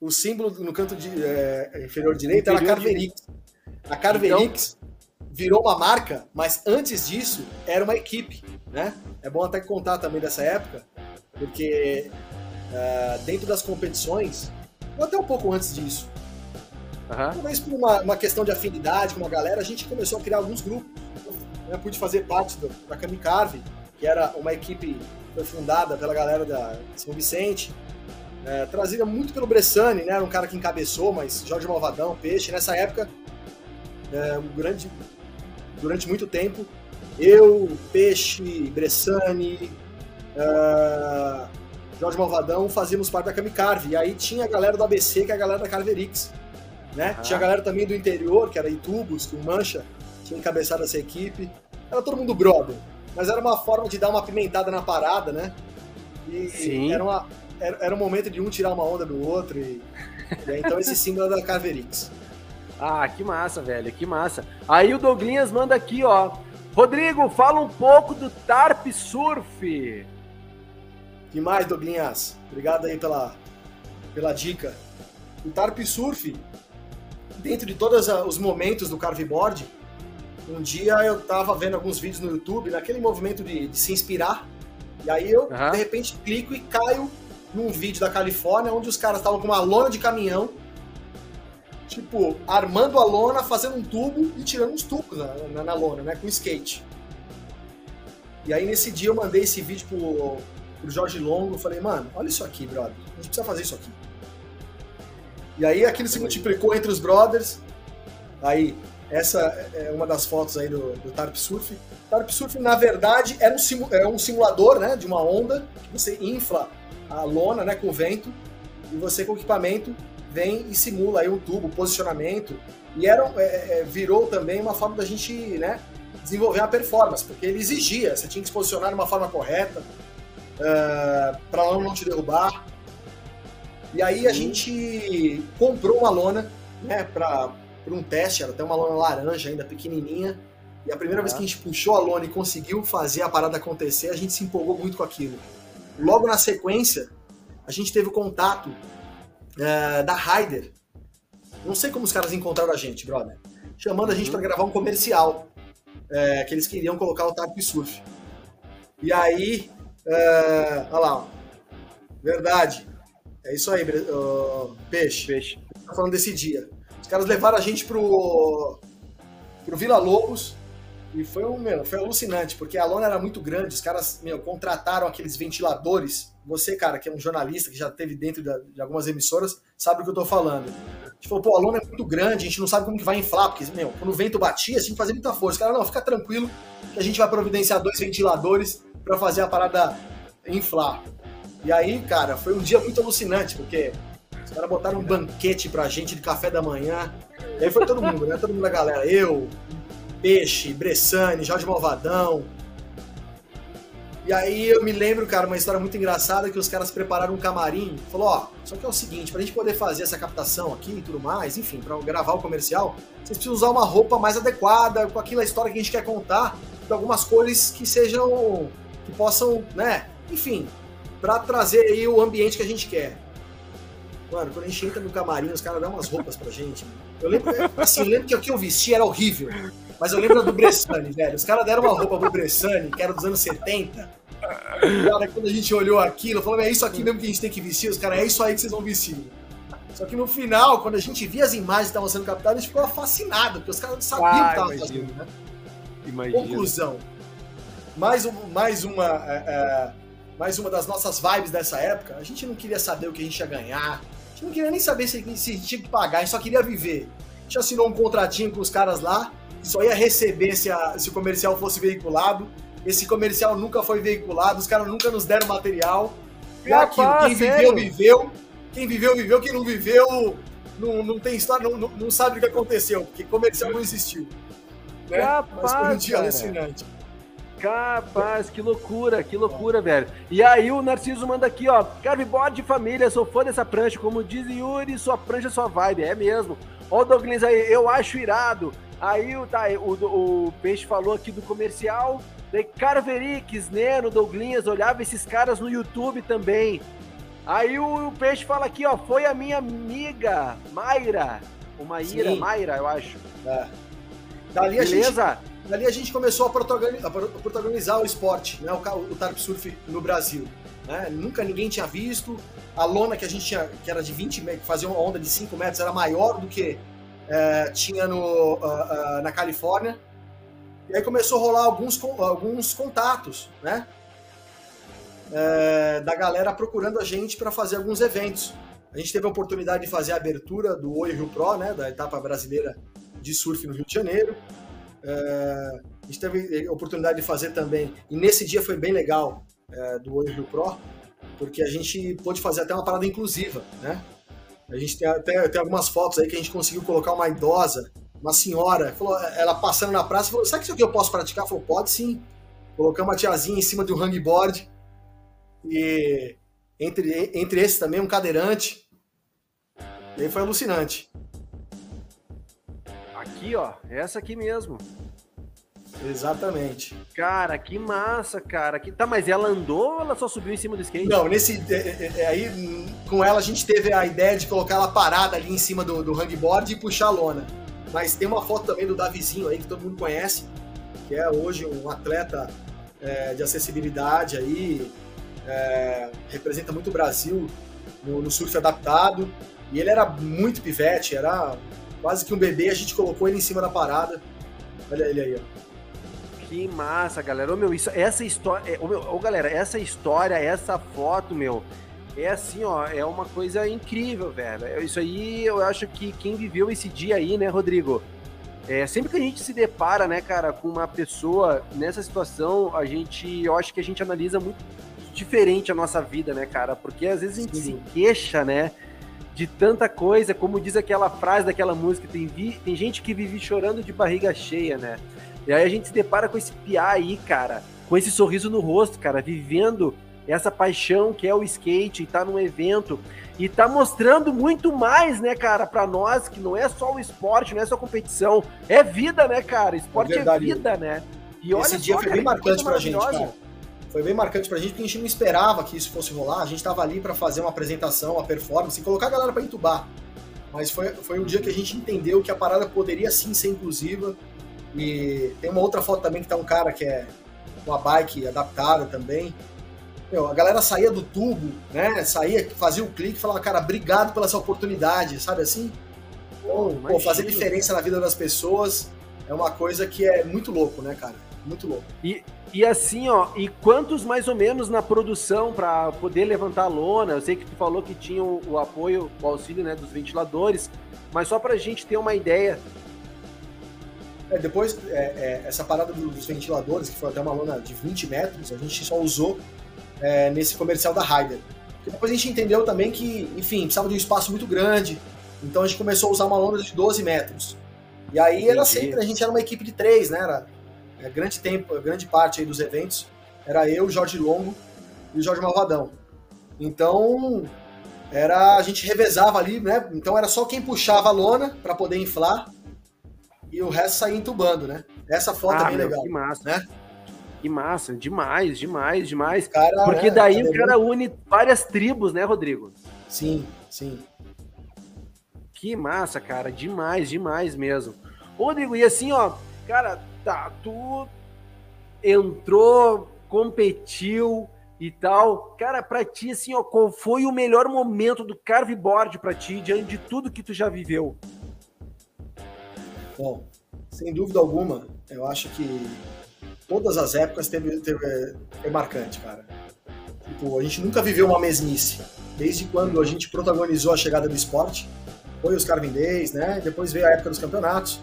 Speaker 2: o símbolo no canto de, é, inferior direito inferior era a Carverix. A Carverix então... virou uma marca, mas antes disso era uma equipe, né? É bom até contar também dessa época, porque uh, dentro das competições, ou até um pouco antes disso, uhum. talvez por uma, uma, questão de afinidade com a galera, a gente começou a criar alguns grupos. Eu né? pude fazer parte do, da Kamikave, que era uma equipe foi fundada pela galera da São Vicente, é, trazida muito pelo Bressani, né? Era um cara que encabeçou, mas Jorge Malvadão, Peixe, nessa época, é, um grande, durante muito tempo, eu, Peixe, Bressani, é, Jorge Malvadão fazíamos parte da Camicarve. E aí tinha a galera do ABC, que é a galera da Carverix. Né? Ah. Tinha a galera também do interior, que era Itubos, que o Mancha tinha encabeçado essa equipe. Era todo mundo brother. Mas era uma forma de dar uma pimentada na parada, né? E Sim. era uma, era, era um momento de um tirar uma onda do outro. E, então esse símbolo é da Caverix.
Speaker 1: Ah, que massa, velho, que massa. Aí o Douglinhas manda aqui, ó. Rodrigo, fala um pouco do Tarp Surf.
Speaker 2: Que mais, Douglinhas? Obrigado aí pela, pela dica. O Tarp Surf, dentro de todos os momentos do carveboard, um dia eu tava vendo alguns vídeos no YouTube, naquele movimento de, de se inspirar, e aí eu, uhum. de repente, clico e caio num vídeo da Califórnia onde os caras estavam com uma lona de caminhão, tipo, armando a lona, fazendo um tubo e tirando uns tubos na, na, na lona, né? Com skate. E aí nesse dia eu mandei esse vídeo pro, pro Jorge Longo, falei, mano, olha isso aqui, brother. A gente precisa fazer isso aqui. E aí aquilo se multiplicou entre os brothers. Aí, essa é uma das fotos aí do, do Tarp Surf. Tarp Surf, na verdade, um, é um simulador né, de uma onda que você infla a lona né, com vento, e você com o equipamento vem e simula aí um tubo, posicionamento, e era, é, é, virou também uma forma da gente né, desenvolver a performance, porque ele exigia, você tinha que se posicionar de uma forma correta, uh, é, para a lona não te derrubar. E aí a gente comprou uma lona né, para um teste, ela tem uma lona laranja ainda, pequenininha, e a primeira vez que a gente puxou a lona e conseguiu fazer a parada acontecer, a gente se empolgou muito com aquilo. Logo na sequência, a gente teve o contato uh, da Ryder. Não sei como os caras encontraram a gente, brother. Chamando a gente para gravar um comercial. Uh, que eles queriam colocar o Tarp Surf. E aí, uh, olha lá, ó. verdade. É isso aí, uh, peixe. Peixe. Tá falando desse dia. Os caras levaram a gente pro, pro Vila Lobos e foi, um, meu, foi alucinante, porque a lona era muito grande, os caras meu, contrataram aqueles ventiladores. Você, cara, que é um jornalista que já teve dentro de, algumas emissoras, sabe o que eu tô falando. gente falou, pô, a lona é muito grande, a gente não sabe como que vai inflar, porque, meu, quando o vento batia, assim, fazia muita força. Cara, não, fica tranquilo que a gente vai providenciar dois ventiladores para fazer a parada inflar. E aí, cara, foi um dia muito alucinante, porque os caras botaram um banquete pra gente de café da manhã. E aí foi todo mundo, né? Todo mundo da galera. Eu, Peixe, Bressani, Jorge Malvadão, e aí eu me lembro, cara, uma história muito engraçada que os caras prepararam um camarim. Falou, ó, só que é o seguinte, pra gente poder fazer essa captação aqui e tudo mais, enfim, para gravar o comercial, vocês precisam usar uma roupa mais adequada com aquela história que a gente quer contar, de algumas cores que sejam que possam, né, enfim, para trazer aí o ambiente que a gente quer. Mano, quando a gente entra no camarim, os caras dão umas roupas pra gente. Eu lembro, assim, eu lembro que o que eu vesti era horrível. Mas eu lembro do Bressani, velho. Os caras deram uma roupa pro Bressani, que era dos anos 70. Cara, quando a gente olhou aquilo, falou, é isso aqui mesmo que a gente tem que vestir? Os caras, é isso aí que vocês vão vestir. Só que no final, quando a gente via as imagens que estavam sendo captadas, a gente ficou fascinado, porque os caras não sabiam ah, o que estavam fazendo, né? Imagina. Conclusão. Mais, um, mais uma. É, é, mais uma das nossas vibes dessa época, a gente não queria saber o que a gente ia ganhar, a gente não queria nem saber se, se tinha que pagar, a gente só queria viver. A gente assinou um contratinho com os caras lá, só ia receber se, a, se o comercial fosse veiculado, esse comercial nunca foi veiculado, os caras nunca nos deram material. E aquilo, quem viveu, viveu. Quem viveu, viveu. Quem não viveu, não, não tem história, não, não sabe o que aconteceu, porque comercial não existiu. Né? Capaz, Mas foi um dia alucinante.
Speaker 1: Capaz, que loucura, que loucura, velho. E aí o Narciso manda aqui, ó. Carveboard de família, sou fã dessa prancha. Como diz Yuri, sua prancha, sua vibe. É mesmo. Ó o Douglas aí, eu acho irado. Aí tá, o, o Peixe falou aqui do comercial. Daí Carverix, Neno, Douglinhas, olhava esses caras no YouTube também. Aí o, o, Peixe fala aqui, ó, foi a minha amiga Mayra. O Maíra, Sim. Mayra, eu acho. É.
Speaker 2: Dali Beleza? A gente, dali a gente começou a protagonizar, a protagonizar o esporte, né, o, o Tarp Surf no Brasil. Né? Nunca ninguém tinha visto. A lona que a gente tinha, que era de 20 metros, que fazia uma onda de 5 metros, era maior do que é, tinha no, uh, uh, na Califórnia. E aí começou a rolar alguns, alguns contatos, né? É, da galera procurando a gente para fazer alguns eventos. A gente teve a oportunidade de fazer a abertura do Oi Rio Pro, né? Da etapa brasileira de surf no Rio de Janeiro. É, a gente teve a oportunidade de fazer também, e nesse dia foi bem legal é, do Oi Rio Pro, porque a gente pôde fazer até uma parada inclusiva, né? A gente tem até tem algumas fotos aí que a gente conseguiu colocar uma idosa, uma senhora, falou, ela passando na praça, falou: Sabe que isso aqui eu posso praticar? Falou: Pode sim. Colocamos uma tiazinha em cima de um hangboard. E entre, entre esses também um cadeirante. E aí foi alucinante.
Speaker 1: Aqui, ó, essa aqui mesmo.
Speaker 2: Exatamente.
Speaker 1: Cara, que massa, cara. Que... Tá, mas ela andou ou ela só subiu em cima do skate?
Speaker 2: Não, nesse. É, é, é, aí, com ela, a gente teve a ideia de colocar ela parada ali em cima do, do hangboard e puxar a lona. Mas tem uma foto também do Davizinho aí, que todo mundo conhece, que é hoje um atleta é, de acessibilidade aí, é, representa muito o Brasil no, no surf adaptado. E ele era muito pivete, era quase que um bebê, a gente colocou ele em cima da parada. Olha ele aí, ó.
Speaker 1: Que massa, galera. Ô, meu, isso, essa história. É, ô, meu, ô, galera, essa história, essa foto, meu, é assim, ó, é uma coisa incrível, velho. É, isso aí eu acho que quem viveu esse dia aí, né, Rodrigo? É, sempre que a gente se depara, né, cara, com uma pessoa nessa situação, a gente, eu acho que a gente analisa muito diferente a nossa vida, né, cara? Porque às vezes a gente Sim. se queixa, né, de tanta coisa, como diz aquela frase daquela música, tem, vi, tem gente que vive chorando de barriga cheia, né? E aí a gente se depara com esse piá aí, cara, com esse sorriso no rosto, cara, vivendo essa paixão que é o skate, e tá num evento e tá mostrando muito mais, né, cara, para nós que não é só o esporte, não é só competição, é vida, né, cara? Esporte é, é vida, né?
Speaker 2: E olha Esse dia só, foi cara, bem marcante pra gente, cara. Foi bem marcante pra gente, porque a gente não esperava que isso fosse rolar. A gente tava ali para fazer uma apresentação, uma performance, e colocar a galera para entubar. Mas foi, foi um dia que a gente entendeu que a parada poderia sim ser inclusiva, e tem uma outra foto também que tá um cara que é uma bike adaptada também. Meu, a galera saía do tubo, né? Saía, fazia o clique e falava, cara, obrigado pela essa oportunidade, sabe assim? Pô, pô, fazer diferença na vida das pessoas. é uma coisa que é muito louco, né, cara? Muito louco.
Speaker 1: E, e assim, ó, e quantos mais ou menos na produção para poder levantar a lona? Eu sei que tu falou que tinha o, o apoio, o auxílio né, dos ventiladores, mas só para a gente ter uma ideia.
Speaker 2: É, depois, é, é, essa parada dos ventiladores, que foi até uma lona de 20 metros, a gente só usou é, nesse comercial da Ryder. Depois a gente entendeu também que, enfim, precisava de um espaço muito grande, então a gente começou a usar uma lona de 12 metros. E aí Entendi. era sempre, a gente era uma equipe de três, né? Era, é, grande tempo, grande parte aí dos eventos era eu, Jorge Longo e o Jorge Malvadão. Então, era a gente revezava ali, né? Então era só quem puxava a lona para poder inflar e o resto saía entubando, né? Essa foto é ah, é bem meu, legal.
Speaker 1: Que massa, né? Que massa, demais, demais, demais. Cara, Porque é, daí o cara une várias tribos, né, Rodrigo?
Speaker 2: Sim, sim.
Speaker 1: Que massa, cara, demais, demais mesmo. Rodrigo, e assim, ó, cara, tá, tu entrou, competiu e tal. Cara, pra ti, assim, ó, qual foi o melhor momento do carveboard pra ti, diante de tudo que tu já viveu?
Speaker 2: Bom, sem dúvida alguma, eu acho que todas as épocas teve, teve, é, marcante, cara. Tipo, a gente nunca viveu uma mesmice. Desde quando a gente protagonizou a chegada do esporte, foi os Carvin Days, né? Depois veio a época dos campeonatos.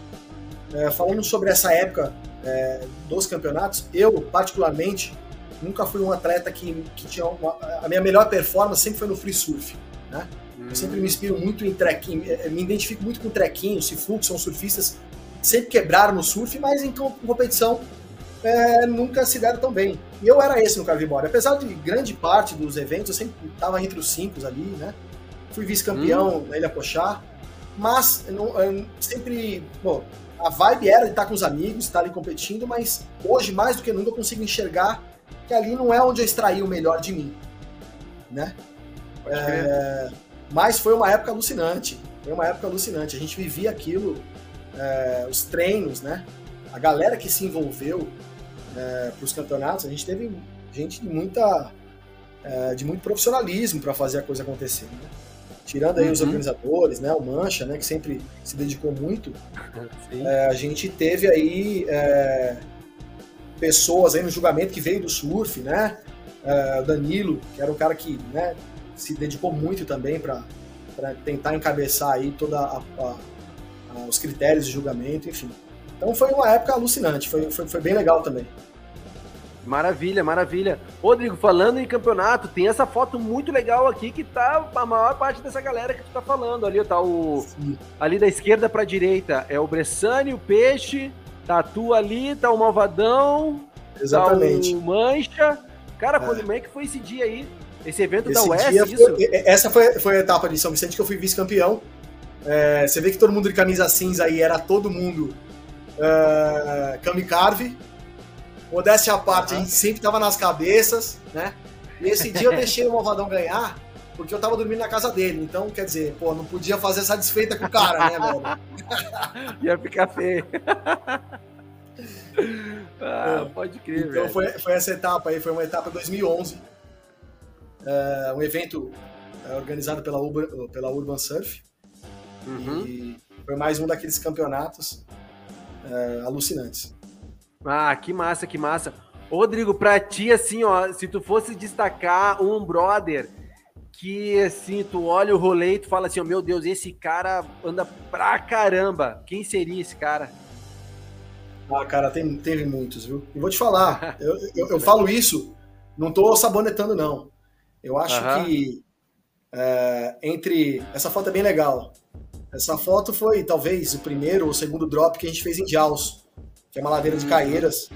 Speaker 2: É, falando sobre essa época é, dos campeonatos, eu, particularmente, nunca fui um atleta que, que tinha uma, a minha melhor performance sempre foi no free surf, né? Eu sempre me inspiro muito em trequinho, me identifico muito com trequinho, se fluxo, são surfistas que sempre quebraram no surf, mas em competição é, nunca se deram tão bem. E eu era esse no carveboard. Apesar de grande parte dos eventos, eu sempre estava entre os cinco ali, né? Fui vice-campeão hum. na Ilha Pochá, mas eu sempre, bom, a vibe era de estar com os amigos, estar ali competindo, mas hoje, mais do que nunca, eu consigo enxergar que ali não é onde eu extraí o melhor de mim, né? É, mas foi uma época alucinante, foi uma época alucinante. A gente vivia aquilo, é, os treinos, né? A galera que se envolveu é, para os campeonatos, a gente teve gente de muita, é, de muito profissionalismo para fazer a coisa acontecer. Né? tirando aí uhum. os organizadores, né, o Mancha, né, que sempre se dedicou muito, a gente teve aí pessoas aí no julgamento que veio do surf, né, Danilo, que era um cara que, né, se dedicou muito também para tentar encabeçar aí toda a, a, a, os critérios de julgamento, enfim. Então foi uma época alucinante, foi, foi, foi bem legal também.
Speaker 1: Maravilha, maravilha. Rodrigo, falando em campeonato, tem essa foto muito legal aqui que tá a maior parte dessa galera que tu tá falando. Ali tá o. Sim. Ali da esquerda pra direita é o Bressani, o Peixe, tá tu ali, tá o Malvadão.
Speaker 2: Exatamente.
Speaker 1: Tá o Mancha. Cara, é. como é que foi esse dia aí? Esse evento
Speaker 2: esse
Speaker 1: da UES,
Speaker 2: isso? Foi, essa foi, foi a etapa de São Vicente que eu fui vice-campeão. É, você vê que todo mundo de camisa cinza aí era todo mundo uh, Kamikarve Modéstia à parte, uhum. a gente sempre tava nas cabeças, né? E esse dia eu deixei o Malvadão ganhar, porque eu tava dormindo na casa dele. Então, quer dizer, pô, não podia fazer satisfeita com o cara, né, velho?
Speaker 1: Ia ficar feio. ah, pode crer,
Speaker 2: então,
Speaker 1: velho.
Speaker 2: Foi, foi essa etapa aí, foi uma etapa 2011. É, um evento é, organizado pela Urban, pela Urban Surf. Uhum. E foi mais um daqueles campeonatos é, alucinantes.
Speaker 1: Ah, que massa, que massa. Rodrigo, pra ti, assim, ó, se tu fosse destacar um brother que, assim, tu olha o rolê e tu fala assim, ó, meu Deus, esse cara anda pra caramba. Quem seria esse cara?
Speaker 2: Ah, cara, tem, teve muitos, viu? E vou te falar, eu, eu, eu, falo isso, não tô sabonetando, não. Eu acho que é, entre. Essa foto é bem legal. Essa foto foi talvez o primeiro ou o segundo drop que a gente fez em Jaws que é uma ladeira de Caieiras.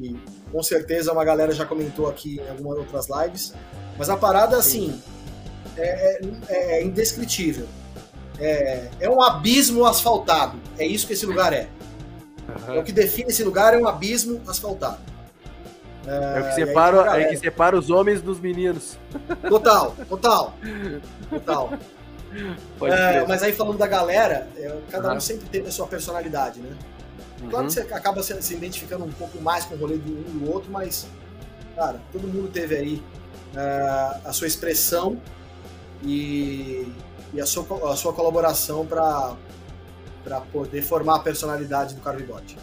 Speaker 2: E com certeza uma galera já comentou aqui em algumas outras lives. Mas a parada, assim, é, é, é indescritível. É, é, um abismo asfaltado. É isso que esse lugar é. Uhum. É o que define esse lugar é um abismo asfaltado.
Speaker 1: É, é o que separa, aí, é que separa os homens dos meninos.
Speaker 2: Total, total. Total. É, mas aí falando da galera, é, cada uhum. um sempre tem a sua personalidade, né? Claro uhum. que você acaba se, se, identificando um pouco mais com o rolê do um e do outro, mas, cara, todo mundo teve aí uh, a sua expressão e, e a, sua, a sua colaboração para para poder formar a personalidade do carveboard.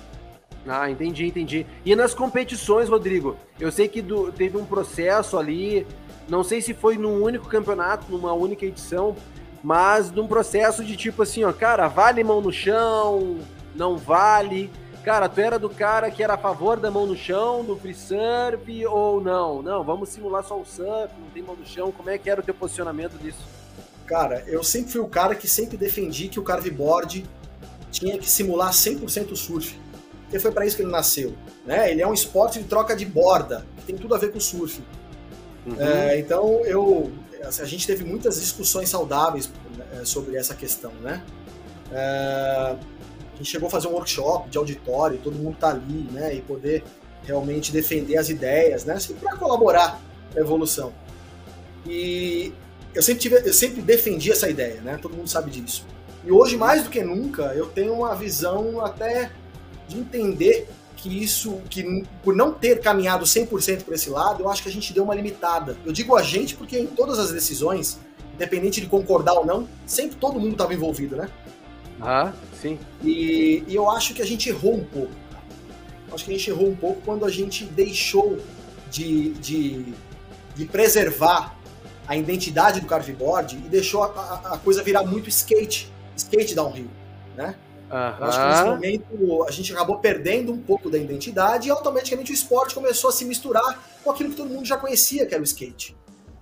Speaker 1: Ah, entendi, entendi. E nas competições, Rodrigo, eu sei que do, teve um processo ali, não sei se foi num único campeonato, numa única edição, mas num processo de tipo assim, ó, cara, vale mão no chão, não vale. Cara, tu era do cara que era a favor da mão no chão, do free surf, ou não? Não, vamos simular só o surf, não tem mão no chão. Como é que era o teu posicionamento disso?
Speaker 2: Cara, eu sempre fui o cara que sempre defendi que o carveboard tinha que simular 100% o surf. Porque foi para isso que ele nasceu. Né? Ele é um esporte de troca de borda, que tem tudo a ver com o surf. Uhum. É, então, eu, a gente teve muitas discussões saudáveis né, sobre essa questão. Né? É, a gente chegou a fazer um workshop de auditório, todo mundo tá ali, né? E poder realmente defender as ideias, né? Assim, para colaborar a evolução. E eu sempre, tive, eu sempre defendi essa ideia, né? Todo mundo sabe disso. E hoje, mais do que nunca, eu tenho uma visão até de entender que isso, que por não ter caminhado 100% para esse lado, eu acho que a gente deu uma limitada. Eu digo a gente porque em todas as decisões, independente de concordar ou não, sempre todo mundo estava envolvido, né?
Speaker 1: Ah, sim.
Speaker 2: E, e, eu acho que a gente errou um pouco. Acho que a gente errou um pouco quando a gente deixou de, de, de preservar a identidade do carveboard e deixou a, a, a, coisa virar muito skate, skate downhill, né?
Speaker 1: Uhum.
Speaker 2: Acho que nesse momento a gente acabou perdendo um pouco da identidade e automaticamente o esporte começou a se misturar com aquilo que todo mundo já conhecia, que era o skate.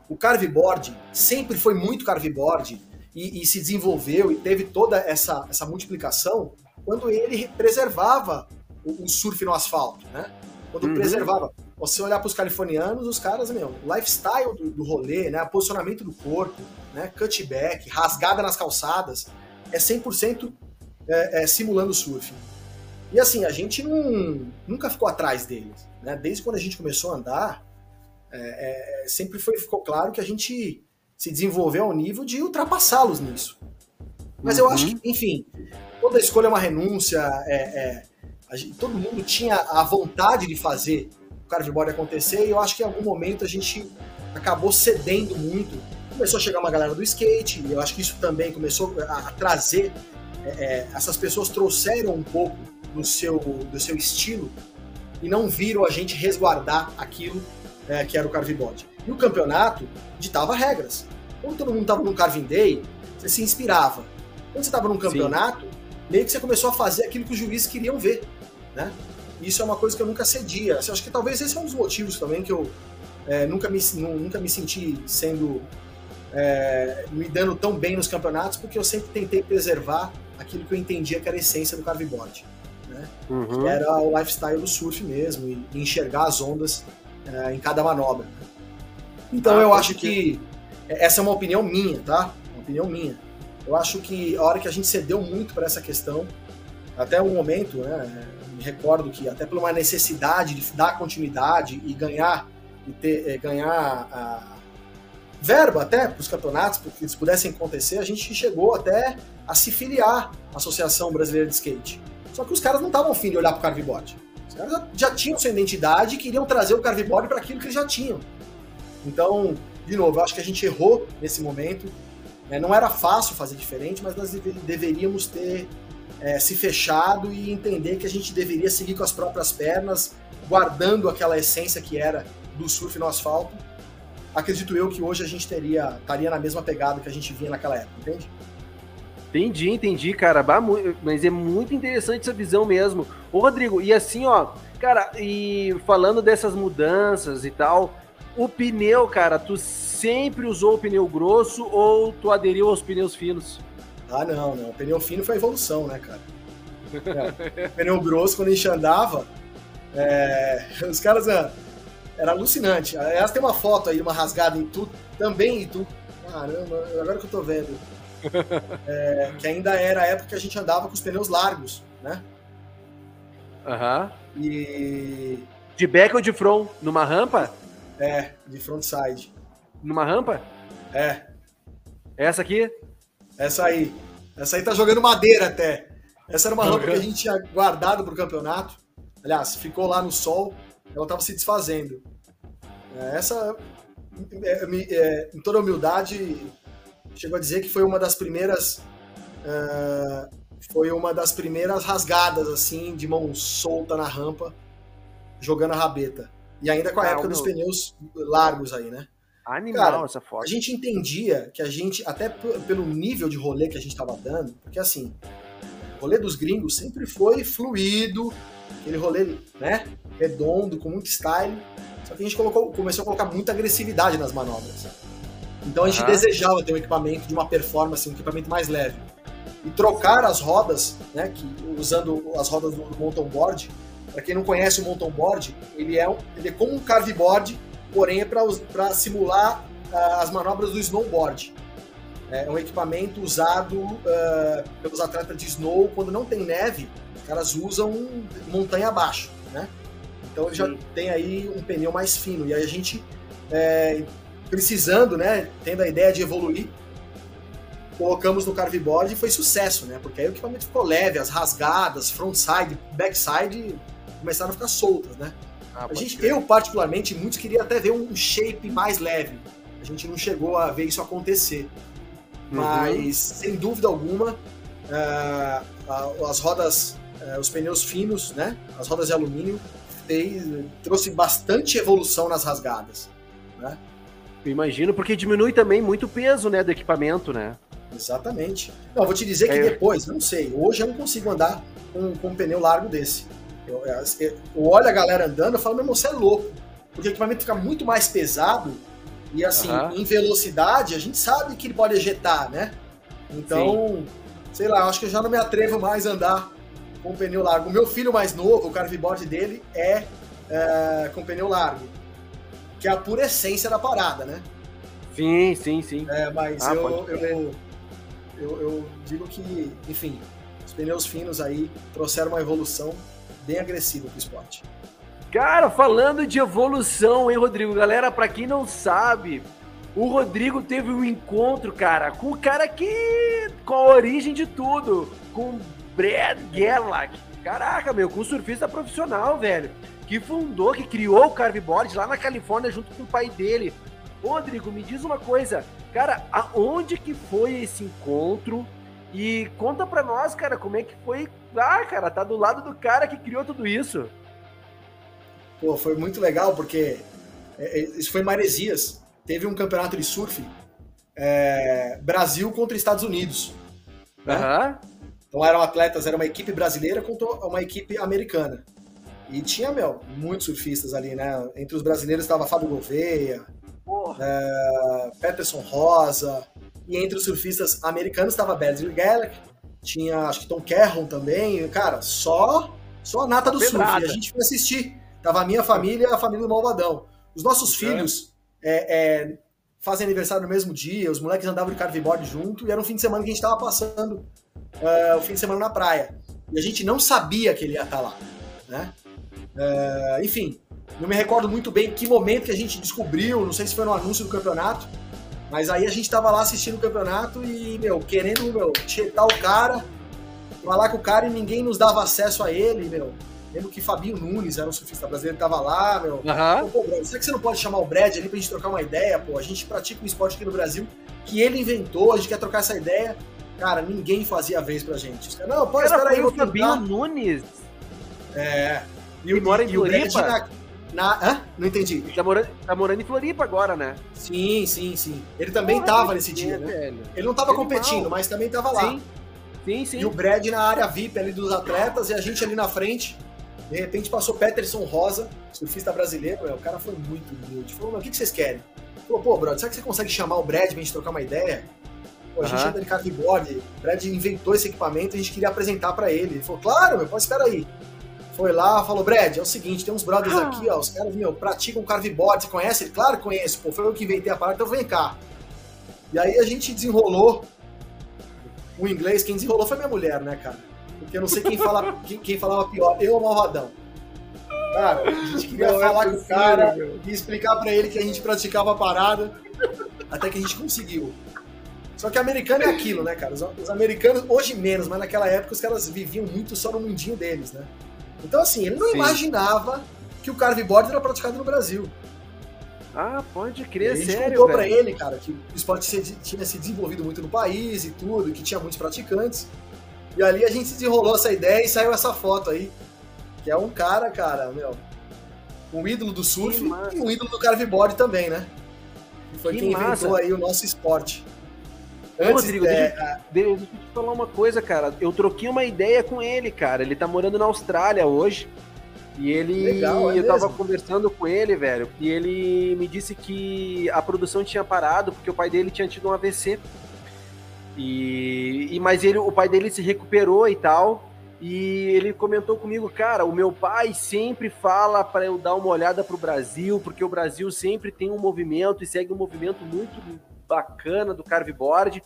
Speaker 2: O carveboard sempre foi muito carveboard e, e se desenvolveu e teve toda essa, essa multiplicação quando ele preservava o, o surf no asfalto, né? Quando uhum. preservava você olhar para os californianos, os caras, meu, lifestyle do, do rolê, né, posicionamento do corpo, né, cutback, rasgada nas calçadas, é 100% é, é, simulando surf. E assim, a gente não, nunca ficou atrás deles, né? Desde quando a gente começou a andar, é, é sempre foi, ficou claro que a gente se desenvolveu ao nível de ultrapassá-los nisso. Mas uhum. eu acho que, enfim, toda escolha é uma renúncia, é, é, gente, todo mundo tinha a vontade de fazer carveboard acontecer, e eu acho que em algum momento a gente acabou cedendo muito. Começou a chegar uma galera do skate, e eu acho que isso também começou a, a trazer. É, essas pessoas trouxeram um pouco do seu, do seu estilo e não viram a gente resguardar aquilo é, que era o carveboard. E o campeonato ditava regras. Quando todo mundo estava num carving day, você se inspirava. Quando você estava num campeonato, Sim. meio que você começou a fazer aquilo que os juízes queriam ver, né? Isso é uma coisa que eu nunca cedia. Eu acho que talvez esse é um dos motivos também que eu é, nunca, me, nunca me senti sendo. É, me dando tão bem nos campeonatos, porque eu sempre tentei preservar aquilo que eu entendia que era a essência do carveboard. Né? Uhum. Que era o lifestyle do surf mesmo, e, e enxergar as ondas é, em cada manobra. Então ah, eu acho que. Essa é uma opinião minha, tá? Uma opinião minha. Eu acho que a hora que a gente cedeu muito para essa questão, até o momento, né? me recordo que até por uma necessidade de dar continuidade e ganhar e ter, é, ganhar a verba até para os campeonatos, porque eles pudessem acontecer, a gente chegou até a se filiar à Associação Brasileira de Skate. Só que os caras não estavam afim de olhar para o carveboard. Os caras já tinham sua identidade e queriam trazer o carveboard para aquilo que eles já tinham. Então, de novo, eu acho que a gente errou nesse momento. Né? Não era fácil fazer diferente, mas nós deveríamos ter é, se fechado e entender que a gente deveria seguir com as próprias pernas, guardando aquela essência que era do surf no asfalto. Acredito eu que hoje a gente teria estaria na mesma pegada que a gente vinha naquela época, entende?
Speaker 1: Entendi, entendi, cara. Mas é muito interessante essa visão mesmo. Ô, Rodrigo, e assim, ó, cara, e falando dessas mudanças e tal, o pneu, cara, tu sempre usou o pneu grosso ou tu aderiu aos pneus finos?
Speaker 2: Ah, não, não. O pneu fino foi a evolução, né, cara? É, pneu grosso, quando a gente andava, é, os caras. É, era alucinante. Elas tem uma foto aí, uma rasgada em tudo, também em tudo. Caramba, agora que eu tô vendo. É, que ainda era a época que a gente andava com os pneus largos, né?
Speaker 1: Aham.
Speaker 2: Uhum. E.
Speaker 1: De back ou de front? Numa rampa?
Speaker 2: É, de frontside.
Speaker 1: Numa rampa?
Speaker 2: É.
Speaker 1: Essa aqui?
Speaker 2: Essa aí. Essa aí tá jogando madeira até. Essa era uma rampa que a gente tinha guardado pro campeonato. Aliás, ficou lá no sol, ela tava se desfazendo. É, essa, é, é, em toda humildade, chego a dizer que foi uma das primeiras uh, foi uma das primeiras rasgadas, assim, de mão solta na rampa, jogando a rabeta. E ainda com a ah, época meu... dos pneus largos aí, né?
Speaker 1: Animal Cara, essa foto.
Speaker 2: A gente entendia que a gente, até pelo nível de rolê que a gente estava dando, porque assim, o rolê dos gringos sempre foi fluido, aquele rolê, né, redondo, com muito style. Só que a gente colocou, começou a colocar muita agressividade nas manobras. Então a gente uhum. desejava ter um equipamento de uma performance, um equipamento mais leve. E trocar as rodas, né, que, usando as rodas do mountain board. Para quem não conhece o mountain board, ele é, ele é como um carveboard, porém é para simular uh, as manobras do snowboard. É um equipamento usado uh, pelos atletas de snow quando não tem neve, os caras usam montanha abaixo, né? Então ele já Sim. tem aí um pneu mais fino. E aí a gente, é, precisando, né, tendo a ideia de evoluir, colocamos no carveboard e foi sucesso, né? Porque aí o equipamento ficou leve, as rasgadas, frontside, backside começaram a ficar soltas, né? Ah, a gente, eu, particularmente, muitos queria até ver um shape mais leve. A gente não chegou a ver isso acontecer. Uhum. Mas, sem dúvida alguma, uh, as rodas, uh, os pneus finos, né? As rodas de alumínio fez, trouxe bastante evolução nas rasgadas, né?
Speaker 1: Eu imagino, porque diminui também muito o peso, né, do equipamento, né?
Speaker 2: Exatamente. Não, vou te dizer que é. depois, não sei, hoje eu não consigo andar com, com um pneu largo desse. Eu, eu, eu olho a galera andando e falo, meu irmão, você é louco. Porque o equipamento fica muito mais pesado e assim, uhum. em velocidade, a gente sabe que ele pode ejetar, né? Então, Sim. sei lá, acho que eu já não me atrevo mais a andar com pneu largo. O meu filho mais novo, o carveboard dele, é, é com pneu largo. Que é a pura essência da parada, né?
Speaker 1: Sim, sim, sim.
Speaker 2: É, mas ah, eu, eu, eu, eu digo que, enfim, os pneus finos aí trouxeram uma evolução bem agressiva pro esporte.
Speaker 1: Cara, falando de evolução, hein, Rodrigo? Galera, para quem não sabe, o Rodrigo teve um encontro, cara, com o cara que. com a origem de tudo, com Brad Gerlach. Caraca, meu, com um surfista profissional, velho. Que fundou, que criou o carveboard lá na Califórnia junto com o pai dele. Ô, Rodrigo, me diz uma coisa. Cara, aonde que foi esse encontro? E conta pra nós, cara, como é que foi. Ah, cara, tá do lado do cara que criou tudo isso.
Speaker 2: Pô, foi muito legal porque é, é, isso foi em Maresias. Teve um campeonato de surf é, Brasil contra Estados Unidos. Né? Uhum. Então eram atletas, era uma equipe brasileira contra uma equipe americana. E tinha, meu, muitos surfistas ali, né? Entre os brasileiros estava Fábio Gouveia, é, Peterson Rosa, e entre os surfistas americanos estava Besley Gallagher, tinha acho que Tom Kerron também, cara, só só a nata do Pedrada. surf. E a gente foi assistir. Tava a minha família e a família do Malvadão. Os nossos filhos é, é, fazem aniversário no mesmo dia, os moleques andavam de carveboard junto, e era um fim de semana que a gente tava passando uh, o fim de semana na praia. E a gente não sabia que ele ia estar tá lá. Né? Uh, enfim, não me recordo muito bem que momento que a gente descobriu, não sei se foi no anúncio do campeonato, mas aí a gente tava lá assistindo o campeonato e, meu, querendo, meu, chetar o cara, falar com o cara e ninguém nos dava acesso a ele, meu. Lembro que Fabinho Nunes era um surfista brasileiro, tava lá, meu. Uhum. Pô, Brad, será que você não pode chamar o Brad ali pra gente trocar uma ideia? Pô, a gente pratica um esporte aqui no Brasil que ele inventou, a gente quer trocar essa ideia. Cara, ninguém fazia a vez pra gente. Os caras, não, pode
Speaker 1: espera aí, o Fabinho Nunes.
Speaker 2: É.
Speaker 1: E, o, mora em Floripa?
Speaker 2: Na, na, hã? Não entendi.
Speaker 1: Tá morando, tá morando em Floripa agora, né?
Speaker 2: Sim, sim, sim. Ele também Porra, tava nesse dia, né? Velho. Ele não tava competindo, mas também tava lá.
Speaker 1: Sim. Sim, sim.
Speaker 2: E o Brad na área VIP ali dos atletas e a gente ali na frente. De repente passou Peterson Rosa, surfista brasileiro, o cara foi muito humilde. Falou, o que, que vocês querem? Falou, pô, brother, será que você consegue chamar o Brad pra gente trocar uma ideia? Pô, a gente uhum. anda de carveboard, o Brad inventou esse equipamento e a gente queria apresentar para ele. Ele falou, claro, meu, pode esperar aí. Foi lá, falou, Brad, é o seguinte, tem uns brothers ah. aqui, ó, os caras, meu, praticam carveboard, você conhece ele? Claro que conheço, pô, foi eu que inventei a parada, então vem cá. E aí a gente desenrolou o inglês, quem desenrolou foi minha mulher, né, cara? Porque eu não sei quem, fala, quem, quem falava pior, eu ou o Malvadão. Cara, a gente queria não, é falar é com o cara meu. e explicar para ele que a gente praticava a parada, até que a gente conseguiu. Só que americano é aquilo, né, cara? Os, os, americanos, hoje menos, mas naquela época os caras viviam muito só no mundinho deles, né? Então, assim, ele não Sim. imaginava que o carveboard era praticado no Brasil.
Speaker 1: Ah, pode crer, sério, A
Speaker 2: gente contou pra ele, cara, que o esporte tinha se desenvolvido muito no país e tudo, que tinha muitos praticantes. E ali a gente desenrolou essa ideia e saiu essa foto aí. Que é um cara, cara, meu. Um ídolo do surf e um ídolo do carveboard também, né? Que foi que quem massa. inventou aí o nosso esporte.
Speaker 1: Antes, Rodrigo, é... deixa, eu te falar uma coisa, cara. Eu troquei uma ideia com ele, cara. Ele tá morando na Austrália hoje. E ele. Legal, é eu tava conversando com ele, velho. E ele me disse que a produção tinha parado porque o pai dele tinha tido um AVC. E, e mas ele, o pai dele se recuperou e tal. E ele comentou comigo, cara, o meu pai sempre fala para eu dar uma olhada pro Brasil, porque o Brasil sempre tem um movimento e segue um movimento muito bacana do carveboard.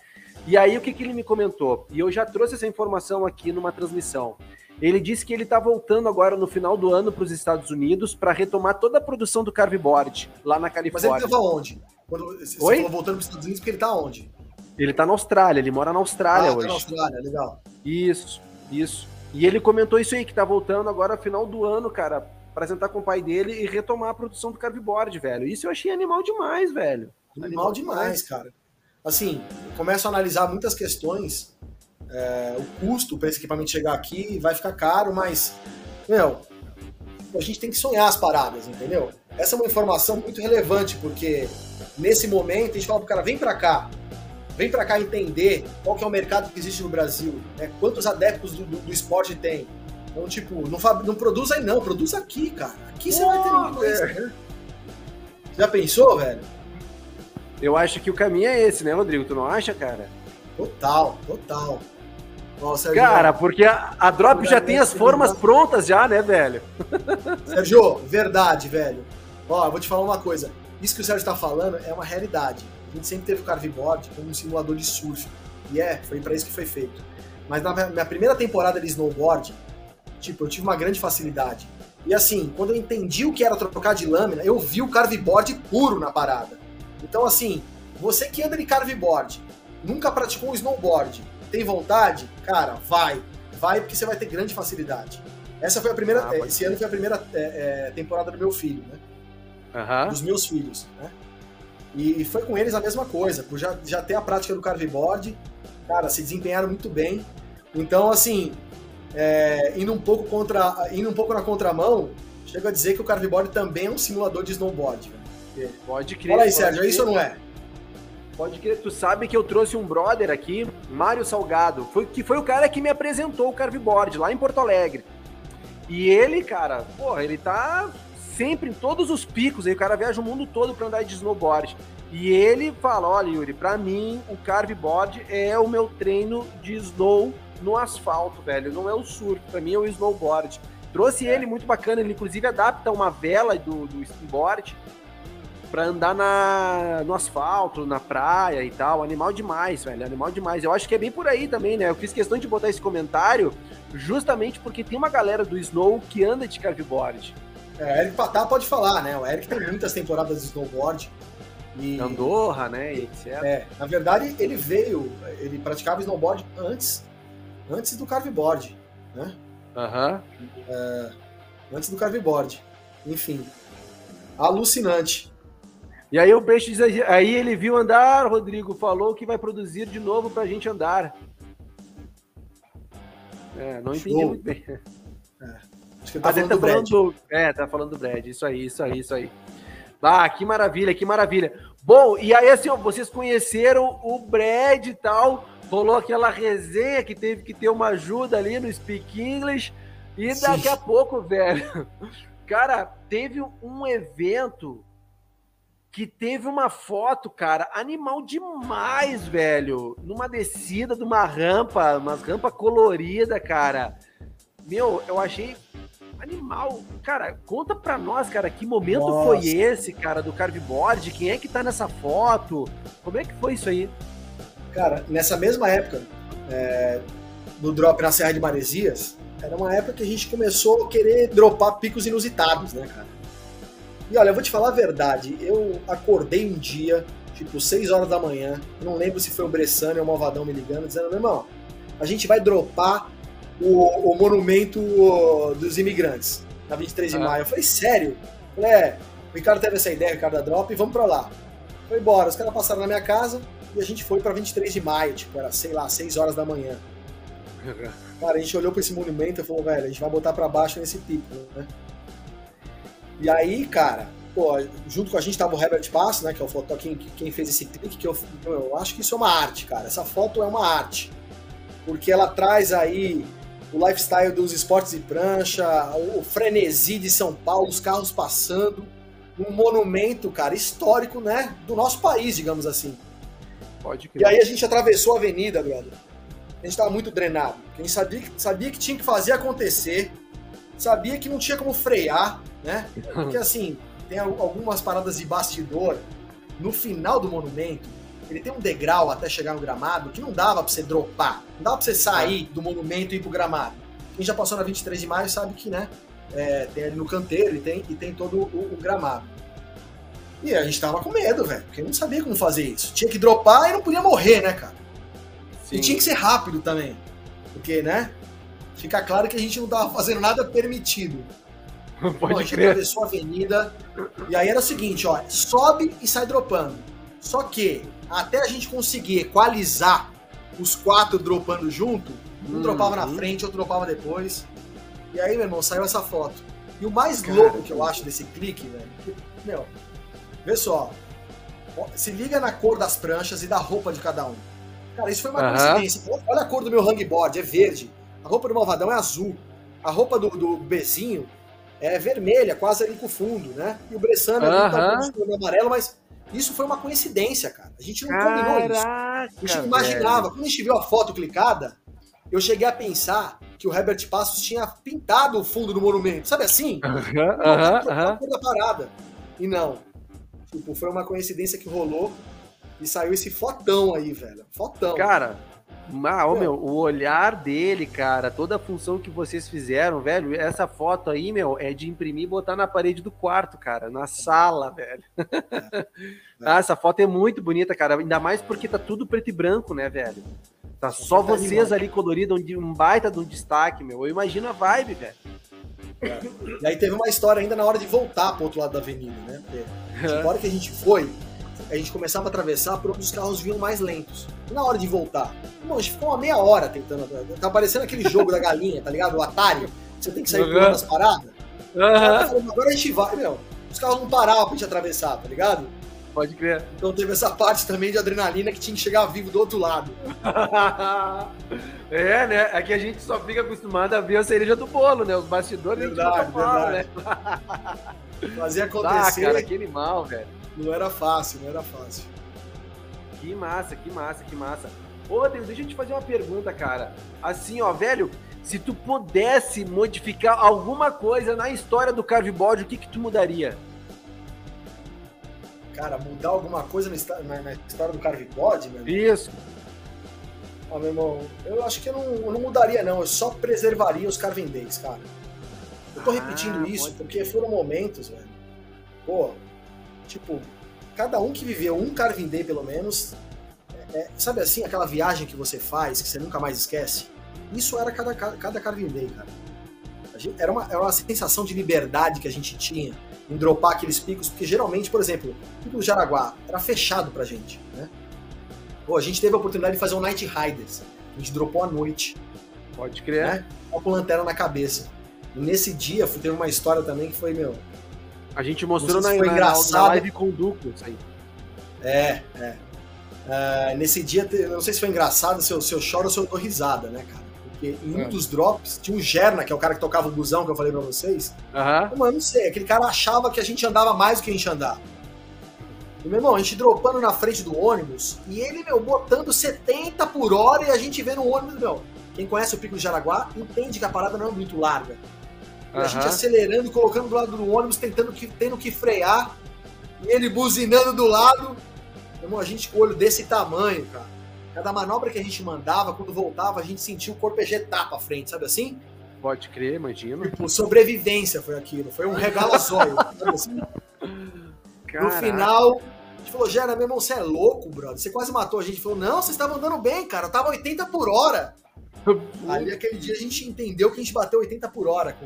Speaker 1: E aí o que, que ele me comentou? E eu já trouxe essa informação aqui numa transmissão. Ele disse que ele está voltando agora no final do ano para os Estados Unidos para retomar toda a produção do carveboard lá na Califórnia.
Speaker 2: Mas ele estava onde? Quando você Oi? falou voltando para os Estados Unidos, porque ele está onde?
Speaker 1: Ele está na Austrália, ele mora na Austrália ah, hoje. Tá na
Speaker 2: Austrália, legal.
Speaker 1: Isso, isso. E ele comentou isso aí, que tá voltando agora final do ano, cara, para sentar com o pai dele e retomar a produção do carveboard, velho. Isso eu achei animal demais, velho.
Speaker 2: Animal, animal demais, demais, cara. Assim, começo a analisar muitas questões é, o custo para esse equipamento chegar aqui vai ficar caro, mas, meu, a gente tem que sonhar as paradas, entendeu? Essa é uma informação muito relevante, porque nesse momento a gente fala pro cara, vem para cá, vem para cá entender qual que é o mercado que existe no Brasil, né? quantos adeptos do, do, do esporte tem. Então, tipo, não, não produz aí não, produz aqui, cara. Aqui você vai ter muito né? Já pensou, velho?
Speaker 1: Eu acho que o caminho é esse, né, Rodrigo? Tu não acha, cara?
Speaker 2: Total, total.
Speaker 1: Nossa, Cara, porque a, a Drop já tem as formas prontas já, né, velho?
Speaker 2: Sérgio, verdade, velho. Ó, eu vou te falar uma coisa. Isso que o Sérgio está falando é uma realidade. A gente sempre teve o carveboard como um simulador de surf. E é, foi para isso que foi feito. Mas na minha primeira temporada de snowboard, tipo, eu tive uma grande facilidade. E assim, quando eu entendi o que era trocar de lâmina, eu vi o carveboard puro na parada. Então, assim, você que anda de carveboard, nunca praticou snowboard, tem vontade? Cara, vai. Vai porque você vai ter grande facilidade. Essa foi a primeira. Ah, esse ser. ano foi a primeira é, é, temporada do meu filho, né?
Speaker 1: Uhum.
Speaker 2: Dos meus filhos, né? E foi com eles a mesma coisa, por já, já ter a prática do carveboard, cara, se desempenharam muito bem. Então, assim, é, indo, um pouco contra, indo um pouco na contramão, chego a dizer que o carveboard também é um simulador de snowboard.
Speaker 1: Pode crer.
Speaker 2: Fala aí, Sérgio, é isso ou não é?
Speaker 1: Pode crer, tu sabe que eu trouxe um brother aqui, Mário Salgado, foi, que foi o cara que me apresentou o carveboard lá em Porto Alegre. E ele, cara, porra, ele tá sempre em todos os picos, aí o cara viaja o mundo todo para andar de snowboard. E ele fala, olha Yuri, para mim o carveboard é o meu treino de snow no asfalto, velho, não é o surf, para mim é o snowboard. Trouxe é. ele muito bacana, ele inclusive adapta uma vela do, do snowboard para andar na, no asfalto, na praia e tal. Animal demais, velho. Animal demais. Eu acho que é bem por aí também, né? Eu fiz questão de botar esse comentário justamente porque tem uma galera do Snow que anda de carveboard.
Speaker 2: É, Eric Patá pode falar, né? O Eric tem muitas temporadas de snowboard.
Speaker 1: E... Andorra, né? E etc.
Speaker 2: É, na verdade, ele veio, ele praticava snowboard antes, antes do carveboard, né?
Speaker 1: Aham.
Speaker 2: Uhum. É, antes do carveboard. Enfim, alucinante.
Speaker 1: E aí o peixe diz, aí ele viu andar, Rodrigo, falou que vai produzir de novo pra gente andar. É, não entendi Show. muito bem. É. Acho que ele tá, falando, tá falando do, É, tá falando do Brad. Isso aí, isso aí, isso aí. Ah, que maravilha, que maravilha. Bom, e aí assim, ó, vocês conheceram o Brad e tal, rolou aquela resenha que teve que ter uma ajuda ali no Speak English, e daqui Sim. a pouco, velho, cara, teve um evento que teve uma foto, cara, animal demais, velho. Numa descida de uma rampa, umas rampa colorida, cara. Meu, eu achei animal. Cara, conta pra nós, cara, que momento Nossa. foi esse, cara, do carveboard? Quem é que tá nessa foto? Como é que foi isso aí?
Speaker 2: Cara, nessa mesma época, é, no drop na Serra de Maresias, era uma época que a gente começou a querer dropar picos inusitados, né, cara? E olha, eu vou te falar a verdade, eu acordei um dia, tipo 6 horas da manhã, não lembro se foi o Bressane ou o Malvadão me ligando, dizendo, meu irmão, a gente vai dropar o, o monumento dos imigrantes na 23 de ah. maio. Eu falei, sério? Eu falei, é, o Ricardo teve essa ideia, Ricardo da Drop, e vamos pra lá. Foi embora, os caras passaram na minha casa e a gente foi pra 23 de maio, tipo, era, sei lá, 6 horas da manhã. Cara, a gente olhou pra esse monumento e falou, velho, a gente vai botar pra baixo nesse pico, né? E aí, cara, pô, junto com a gente tava o Herbert Pass, né, que é o foto quem, quem fez esse clique, que eu, eu acho que isso é uma arte, cara. Essa foto é uma arte. Porque ela traz aí o lifestyle dos esportes de prancha, o frenesi de São Paulo, os carros passando, um monumento, cara, histórico, né, do nosso país, digamos assim. Pode crer. E aí a gente atravessou a avenida, brother. A gente tava muito drenado. A gente sabia que, sabia que tinha que fazer acontecer, sabia que não tinha como frear, né? Porque assim, tem algumas paradas de bastidor no final do monumento. Ele tem um degrau até chegar no gramado que não dava pra você dropar, não dava pra você sair do monumento e ir pro gramado. Quem já passou na 23 de maio sabe que, né? É, tem ali no canteiro e tem, e tem todo o, o gramado. E a gente tava com medo, velho, porque não sabia como fazer isso. Tinha que dropar e não podia morrer, né, cara? Sim. E tinha que ser rápido também. Porque, né? Fica claro que a gente não tava fazendo nada permitido. Pode Bom, a gente crer. atravessou a avenida. E aí era o seguinte, ó, sobe e sai dropando. Só que até a gente conseguir equalizar os quatro dropando junto, um uhum. dropava na frente, outro dropava depois. E aí, meu irmão, saiu essa foto. E o mais Cara, louco que eu acho desse clique, velho, que, meu, vê só. Se liga na cor das pranchas e da roupa de cada um. Cara, isso foi uma uhum. coincidência. Olha a cor do meu hangboard, é verde. A roupa do Malvadão é azul. A roupa do, do Bezinho é vermelha, quase ali com o fundo, né? E o Bressano uhum. ali tá amarelo, mas isso foi uma coincidência, cara. A gente não Caraca, combinou isso. A gente não imaginava. Velho. Quando a gente viu a foto clicada, eu cheguei a pensar que o Herbert Passos tinha pintado o fundo do monumento. Sabe assim? Aham, aham. da parada. E não. Tipo, foi uma coincidência que rolou e saiu esse fotão aí, velho. Fotão.
Speaker 3: Cara, ah, oh, meu, o olhar dele, cara, toda a função que vocês fizeram, velho, essa foto aí, meu, é de imprimir e botar na parede do quarto, cara, na sala, velho. Ah, essa foto é muito bonita, cara, ainda mais porque tá tudo preto e branco, né, velho? Tá só vocês ali colorido, um baita de um destaque, meu. Eu imagino a vibe, velho.
Speaker 2: É. E aí teve uma história ainda na hora de voltar pro outro lado da avenida, né? Porque na hora que a gente foi, a gente começava a atravessar por onde os carros vinham mais lentos. Na hora de voltar, a gente ficou uma meia hora tentando. Tá parecendo aquele jogo da galinha, tá ligado? O Atari. Você tem que sair uhum. por as paradas. Uhum. Agora a gente vai, meu. Os carros não paravam pra gente atravessar, tá ligado?
Speaker 3: Pode crer.
Speaker 2: Então teve essa parte também de adrenalina que tinha que chegar vivo do outro lado.
Speaker 3: é, né? Aqui a gente só fica acostumado a ver a cereja do bolo, né? Os bastidores
Speaker 2: verdade, gente fala, né? Fazia acontecer.
Speaker 3: Ah, cara, que animal, velho.
Speaker 2: Não era fácil, não era fácil.
Speaker 3: Que massa, que massa, que massa. Ô, Deus, deixa eu te fazer uma pergunta, cara. Assim, ó, velho, se tu pudesse modificar alguma coisa na história do Carveboard, o que que tu mudaria?
Speaker 2: Cara, mudar alguma coisa na, na história do Carveboard, meu
Speaker 3: irmão? Isso.
Speaker 2: Ó, meu irmão, eu acho que eu não, eu não mudaria, não. Eu só preservaria os Carvendês, cara. Eu tô ah, repetindo isso porque foram momentos, velho. Pô, Tipo, cada um que viveu um Carving Day, pelo menos, é, é, sabe assim, aquela viagem que você faz, que você nunca mais esquece? Isso era cada, cada Carving Day, cara. Gente, era, uma, era uma sensação de liberdade que a gente tinha em dropar aqueles picos, porque geralmente, por exemplo, o pico do Jaraguá era fechado pra gente, né? Pô, a gente teve a oportunidade de fazer um Night Riders. A gente dropou à noite.
Speaker 3: Pode crer. Né?
Speaker 2: Com lanterna na cabeça. E nesse dia teve uma história também que foi, meu,
Speaker 3: a gente mostrou na, foi engraçado. na live com o Duco isso aí.
Speaker 2: É, é. Uh, nesse dia, eu não sei se foi engraçado, se eu, se eu choro ou se eu dou risada, né, cara? Porque em um é. dos drops tinha o Gerna, que é o cara que tocava o busão que eu falei pra vocês.
Speaker 3: Uhum.
Speaker 2: Mano, não sei, aquele cara achava que a gente andava mais do que a gente andava. E, meu irmão, a gente dropando na frente do ônibus e ele, meu, botando 70 por hora e a gente vendo o ônibus, meu. Quem conhece o Pico do Jaraguá entende que a parada não é muito larga. E a gente acelerando, colocando do lado do ônibus, tentando que, tendo que frear. E ele buzinando do lado. Irmão, a gente com o olho desse tamanho, cara. Cada manobra que a gente mandava, quando voltava, a gente sentia o corpo ejetar pra frente, sabe assim?
Speaker 3: Pode crer, imagino.
Speaker 2: Tipo, sobrevivência foi aquilo. Foi um regalazóio, assim? No final, a gente falou, Gera, meu irmão, você é louco, brother. Você quase matou a gente. Falou, não, vocês estavam andando bem, cara. Eu tava 80 por hora. Ali, aquele dia, a gente entendeu que a gente bateu 80 por hora com,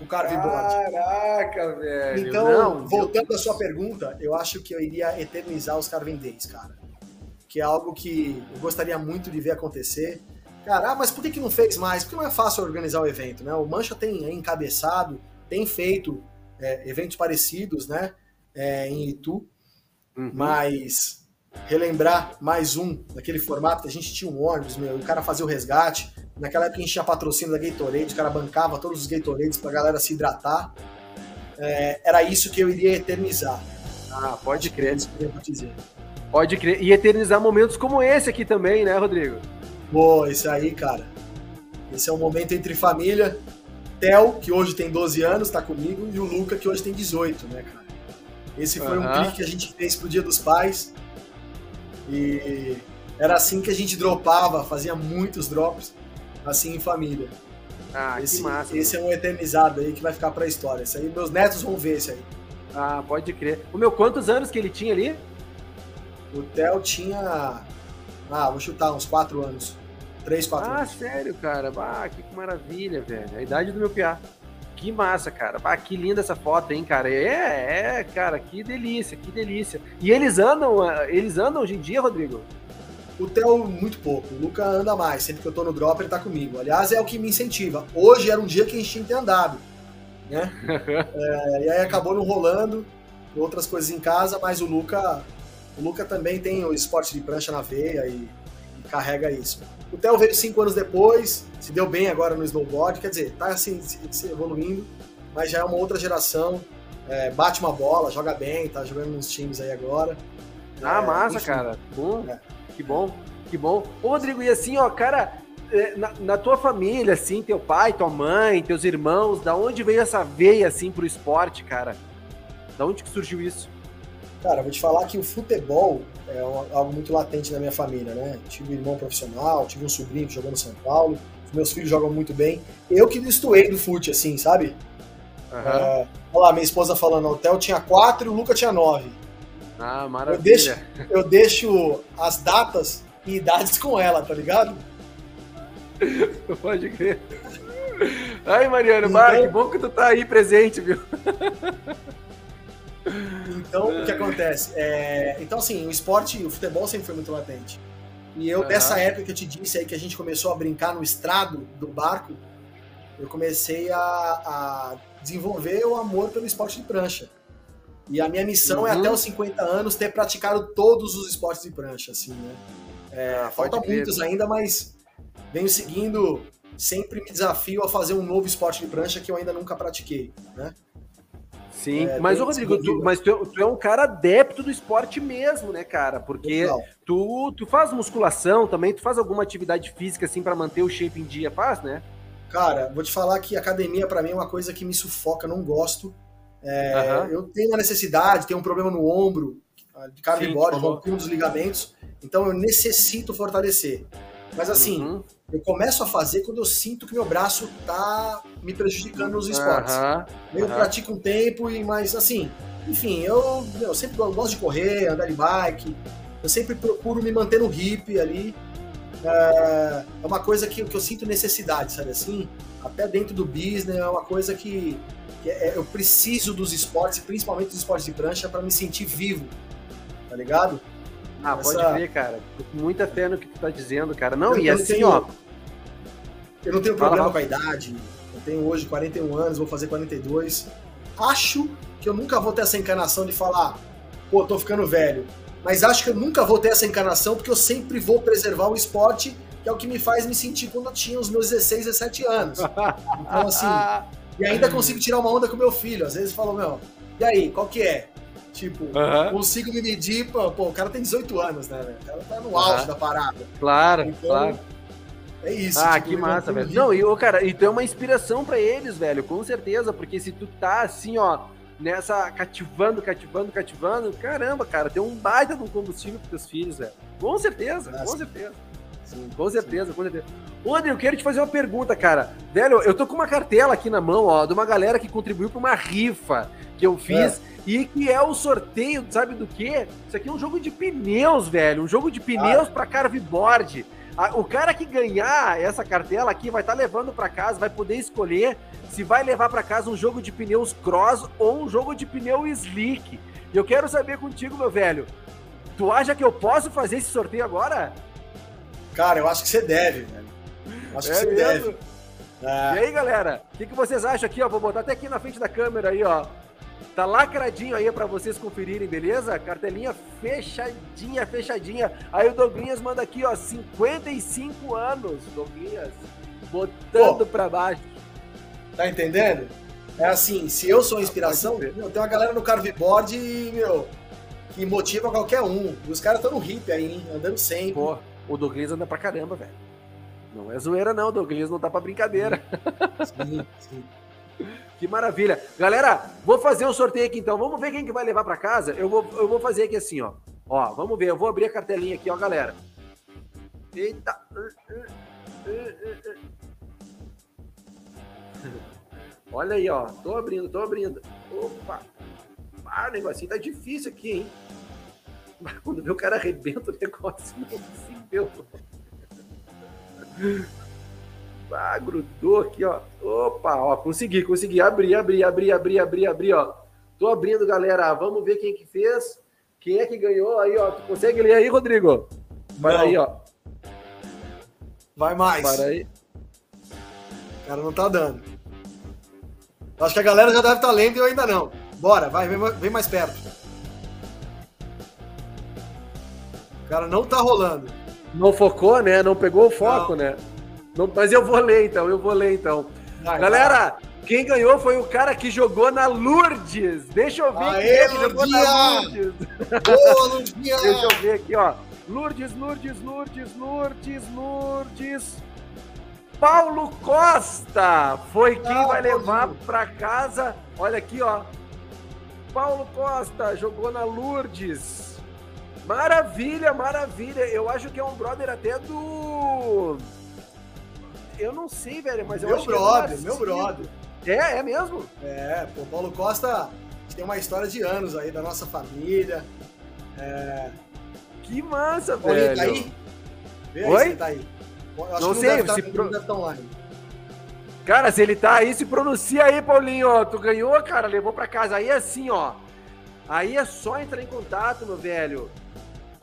Speaker 2: o cara
Speaker 3: Caraca, velho.
Speaker 2: Então, não, voltando à sua pergunta, eu acho que eu iria eternizar os Carven Days, cara. Que é algo que eu gostaria muito de ver acontecer. Cara, ah, mas por que, que não fez mais? Porque não é fácil organizar o evento, né? O Mancha tem encabeçado, tem feito é, eventos parecidos, né? É, em Itu, uhum. mas relembrar mais um daquele formato que a gente tinha um ônibus, meu, o cara fazia o resgate. Naquela época a gente tinha patrocínio da Gatorade, o cara bancava todos os Gatorades pra galera se hidratar. É, era isso que eu iria eternizar.
Speaker 1: Ah, pode crer. Pode crer. E eternizar momentos como esse aqui também, né, Rodrigo?
Speaker 2: Pô, isso aí, cara. Esse é um momento entre família. Theo, que hoje tem 12 anos, tá comigo, e o Luca, que hoje tem 18, né, cara? Esse foi uhum. um clique que a gente fez pro Dia dos Pais. E era assim que a gente dropava, fazia muitos drops, assim em família.
Speaker 1: Ah, esse, que massa.
Speaker 2: Esse mano. é um eternizado aí que vai ficar pra história. Isso aí, meus netos vão ver esse aí.
Speaker 1: Ah, pode crer. O meu, quantos anos que ele tinha ali?
Speaker 2: O Theo tinha. Ah, vou chutar, uns 4 anos. 3, 4
Speaker 1: ah,
Speaker 2: anos.
Speaker 1: Ah, sério, cara? Ah, que maravilha, velho. A idade do meu piá. Que massa, cara. Ah, que linda essa foto, hein, cara. É, é, cara, que delícia, que delícia. E eles andam, ah, eles andam hoje em dia, Rodrigo?
Speaker 2: O Theo, muito pouco. O Luca anda mais. Sempre que eu tô no drop, ele tá comigo. Aliás, é o que me incentiva. Hoje era um dia que a gente tinha que ter andado. Né? é, e aí acabou não rolando. Outras coisas em casa, mas o Luca. O Luca também tem o esporte de prancha na veia e, e carrega isso. O Theo veio cinco anos depois, se deu bem agora no snowboard, quer dizer, tá assim, se evoluindo, mas já é uma outra geração. É, bate uma bola, joga bem, tá jogando nos times aí agora.
Speaker 1: Ah, é, massa, enfim, cara. Bom, é. que bom, que bom. Ô, Rodrigo, e assim, ó, cara, é, na, na, tua família, assim, teu pai, tua mãe, teus irmãos, da onde veio essa veia, assim, pro esporte, cara? Da onde que surgiu isso?
Speaker 2: Cara, vou te falar que o futebol é algo muito latente na minha família, né? Tive um irmão profissional, tive um sobrinho que jogou no São Paulo, os meus filhos jogam muito bem. Eu que destoei do fute, assim, sabe? Uhum. É, olha lá, minha esposa falando, o Theo tinha quatro e o Luca tinha nove.
Speaker 1: Ah, maravilha.
Speaker 2: Eu deixo, eu deixo as datas e idades com ela, tá ligado?
Speaker 1: Pode crer. Ai, Mariano, então, que bom que tu tá aí presente, viu?
Speaker 2: Então, o que acontece? É, então, assim, o esporte, o futebol sempre foi muito latente. E eu, uhum. dessa época que eu te disse aí que a gente começou a brincar no estrado do barco, eu comecei a, a desenvolver o amor pelo esporte de prancha. E a minha missão uhum. é até os 50 anos ter praticado todos os esportes de prancha, assim, né? É, ah, falta muitos ainda, mas venho seguindo, sempre me desafio a fazer um novo esporte de prancha que eu ainda nunca pratiquei, né?
Speaker 1: Sim, é, mas, ô, Rodrigo, tu, mas tu, tu, é um cara adepto do esporte mesmo, né, cara? Porque tu, tu faz musculação também, tu faz alguma atividade física, assim, para manter o shape em dia, faz, né?
Speaker 2: Cara, vou te falar que academia para mim é uma coisa que me sufoca, não gosto. É, uhum. Eu tenho uma necessidade, tenho um problema no ombro, de cardio rompo dos ligamentos, então eu necessito fortalecer. Mas assim, uhum. eu começo a fazer quando eu sinto que meu braço tá me prejudicando nos esportes. Uhum. Eu pratico um tempo, e mas assim, enfim, eu, eu sempre gosto de correr, andar de bike, eu sempre procuro me manter no hip ali. É, é uma coisa que, que eu sinto necessidade, sabe assim? Até dentro do business, é uma coisa que, que é, eu preciso dos esportes, principalmente dos esportes de prancha, para me sentir vivo, tá ligado?
Speaker 1: Ah, Essa... pode ver, cara. Tô com muita fé no que tu tá dizendo, cara. Não, eu, e assim, tenho, ó.
Speaker 2: Eu não tenho problema com a idade. Eu tenho hoje 41 anos, vou fazer 42. Acho que eu nunca vou ter essa encarnação de falar, pô, tô ficando velho. Mas acho que eu nunca vou ter essa encarnação porque eu sempre vou preservar o esporte, que é o que me faz me sentir quando eu tinha os meus 16, 17 anos. Então, assim. e ainda consigo tirar uma onda com meu filho. Às vezes falo, meu, e aí, qual que é? Tipo, consigo me medir, pô, pô, o cara tem 18 anos, né, velho? O cara tá no auge da parada.
Speaker 1: Claro, então, claro.
Speaker 2: É isso.
Speaker 1: Ah, tipo, que massa, velho. Não, e, cara, e tu é uma inspiração para eles, velho, com certeza, porque se tu tá assim, ó, nessa cativando, cativando, cativando, caramba, cara, tem um baita de um combustível pros teus filhos, velho. Com certeza, Nossa. com certeza. Sim, com certeza, sim. com certeza. Ô, André, eu quero te fazer uma pergunta, cara. Velho, eu tô com uma cartela aqui na mão, ó, de uma galera que contribuiu pra uma rifa que eu fiz. É e que é o sorteio, sabe do quê? Isso aqui é um jogo de pneus, velho. Um jogo de pneus ah. para carveboard. O cara que ganhar essa cartela aqui vai estar tá levando para casa, vai poder escolher se vai levar para casa um jogo de pneus cross ou um jogo de pneu slick. E eu quero saber contigo, meu velho. Tu acha que eu posso fazer esse sorteio agora?
Speaker 2: Cara, eu acho que você deve, velho. Acho que é você mesmo? deve.
Speaker 1: É. E aí, galera, o que, que vocês acham aqui, ó? Vou botar até aqui na frente da câmera aí, ó. Tá lacradinho aí para vocês conferirem, beleza? Cartelinha fechadinha, fechadinha. Aí o Douglas manda aqui, ó, 55 anos, Douglas, botando para baixo.
Speaker 2: Tá entendendo? É assim, se eu sou inspiração, meu, tem uma galera no carveboard, meu, que motiva qualquer um. E os caras estão no hip aí, hein? andando sempre. Pô,
Speaker 1: o Douglas anda pra caramba, velho. Não é zoeira, não. O Douglas não tá pra brincadeira. Sim, sim. Que maravilha. Galera, vou fazer um sorteio aqui então. Vamos ver quem que vai levar para casa. Eu vou, eu vou fazer aqui assim, ó. Ó, vamos ver. Eu vou abrir a cartelinha aqui, ó, galera. Eita. Olha aí, ó. Tô abrindo, tô abrindo. Opa. Ah, o negocinho tá difícil aqui, hein? Quando vê o cara arrebenta o negócio, não possível. Ah, grudou aqui, ó. Opa, ó, consegui, consegui. Abrir, abrir, abrir, abrir, abrir, abrir, ó. Tô abrindo, galera. Vamos ver quem que fez. Quem é que ganhou aí, ó. Tu consegue ler aí, Rodrigo? Para aí, ó.
Speaker 2: Vai mais.
Speaker 1: Para aí.
Speaker 2: O cara não tá dando. Acho que a galera já deve estar tá lendo e eu ainda não. Bora, vai, vem, vem mais perto. O cara não tá rolando.
Speaker 1: Não focou, né? Não pegou o foco, não. né? Não, mas eu vou ler então, eu vou ler então. Vai, Galera, vai. quem ganhou foi o cara que jogou na Lourdes. Deixa eu ver Aê, quem é jogou na Lourdes. Boa, Deixa eu ver aqui, ó. Lourdes, Lourdes, Lourdes, Lourdes, Lourdes. Paulo Costa foi quem ah, vai levar para casa. Olha aqui, ó. Paulo Costa jogou na Lourdes. Maravilha, maravilha. Eu acho que é um brother até do eu não sei, velho, mas eu
Speaker 2: meu
Speaker 1: acho
Speaker 2: brother, que é meu brother.
Speaker 1: É, é mesmo?
Speaker 2: É, pô, Paulo Costa tem uma história de anos aí da nossa família. É...
Speaker 1: Que massa, Olha, velho. Ele tá aí?
Speaker 2: Vê Oi? ele tá aí.
Speaker 1: Eu não sei, tá, se pro... deve estar online. Cara, se ele tá aí, se pronuncia aí, Paulinho, ó. Tu ganhou, cara, levou pra casa. Aí é assim, ó. Aí é só entrar em contato, meu velho.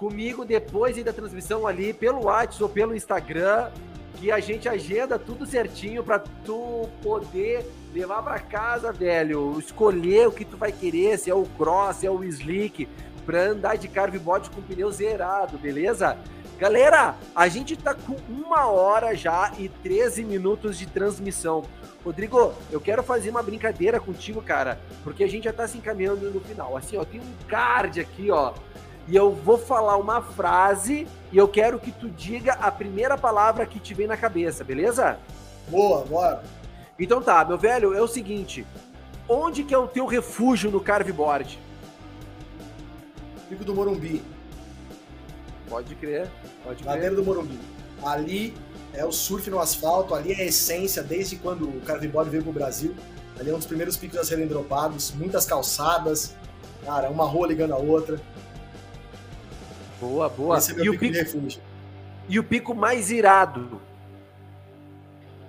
Speaker 1: Comigo depois da transmissão ali, pelo WhatsApp ou pelo Instagram que a gente agenda tudo certinho para tu poder levar para casa, velho, escolher o que tu vai querer, se é o cross, se é o slick, para andar de carveboard com pneu zerado, beleza? Galera, a gente tá com uma hora já e 13 minutos de transmissão. Rodrigo, eu quero fazer uma brincadeira contigo, cara, porque a gente já tá se encaminhando no final. Assim, ó, tem um card aqui, ó, e eu vou falar uma frase e eu quero que tu diga a primeira palavra que te vem na cabeça, beleza?
Speaker 2: Boa, bora.
Speaker 1: Então tá, meu velho, é o seguinte. Onde que é o teu refúgio no carveboard?
Speaker 2: Pico do Morumbi.
Speaker 1: Pode crer, pode
Speaker 2: crer. Ladeira do Morumbi. Ali é o surf no asfalto, ali é a essência desde quando o carveboard veio pro Brasil. Ali é um dos primeiros picos a serem dropados, muitas calçadas, cara, uma rua ligando a outra.
Speaker 1: Boa, boa. Esse é meu e, pico o pico, refúgio. e o pico mais irado?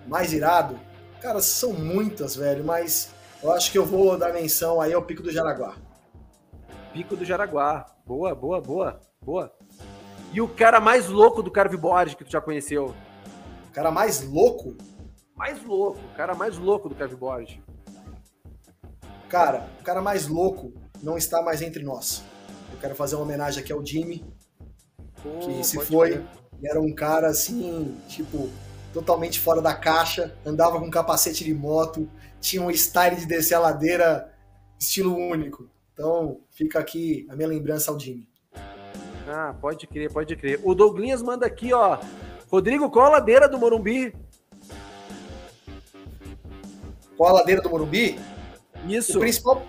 Speaker 2: Mais irado? Cara, são muitas, velho, mas eu acho que eu vou dar menção aí ao Pico do Jaraguá.
Speaker 1: Pico do Jaraguá. Boa, boa, boa, boa. E o cara mais louco do carveboard que tu já conheceu?
Speaker 2: O cara mais louco?
Speaker 1: Mais louco, o cara mais louco do carveboard.
Speaker 2: Cara, o cara mais louco não está mais entre nós. Eu quero fazer uma homenagem aqui ao Jimmy, que se foi, era um cara assim, tipo, totalmente fora da caixa, andava com capacete de moto, tinha um style de descer a ladeira estilo único. Então, fica aqui a minha lembrança ao Jimmy.
Speaker 1: Ah, pode crer, pode crer. O Douglinhas manda aqui, ó. Rodrigo, qual a ladeira do Morumbi?
Speaker 2: Qual a ladeira do Morumbi?
Speaker 1: Isso.
Speaker 2: O principal,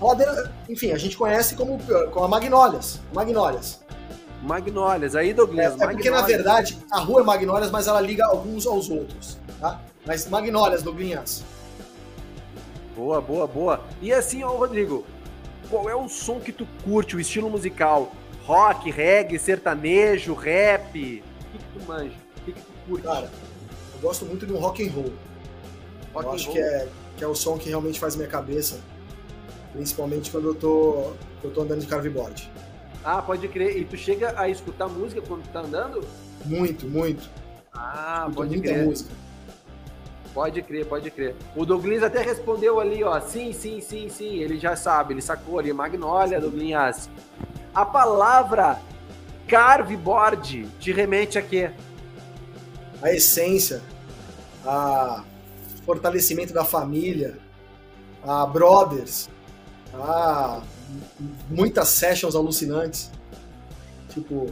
Speaker 2: a ladeira, enfim, a gente conhece como, como a Magnólias. Magnólias.
Speaker 1: Magnólias, aí Douglas.
Speaker 2: É, é porque, na verdade, a rua é Magnólias, mas ela liga alguns aos outros. Tá? Mas Magnólias, Douglas.
Speaker 1: Boa, boa, boa. E assim, ó, Rodrigo, qual é o som que tu curte, o estilo musical? Rock, reggae, sertanejo, rap? O que, que tu manja? O que, que tu curte?
Speaker 2: Cara, eu gosto muito de um rock and roll. Rock eu acho roll. Que, é, que é o som que realmente faz minha cabeça principalmente quando eu tô, eu tô andando de carveboard.
Speaker 1: Ah, pode crer. E tu chega a escutar música quando tu tá andando?
Speaker 2: Muito, muito.
Speaker 1: Ah, pode muita crer. música. Pode crer, pode crer. O Douglas até respondeu ali, ó. Sim, sim, sim, sim. Ele já sabe, ele sacou ali. Magnólia, Douglas. A palavra carveboard te remete a quê?
Speaker 2: A essência, a fortalecimento da família, a brothers, a muitas sessions alucinantes. Tipo,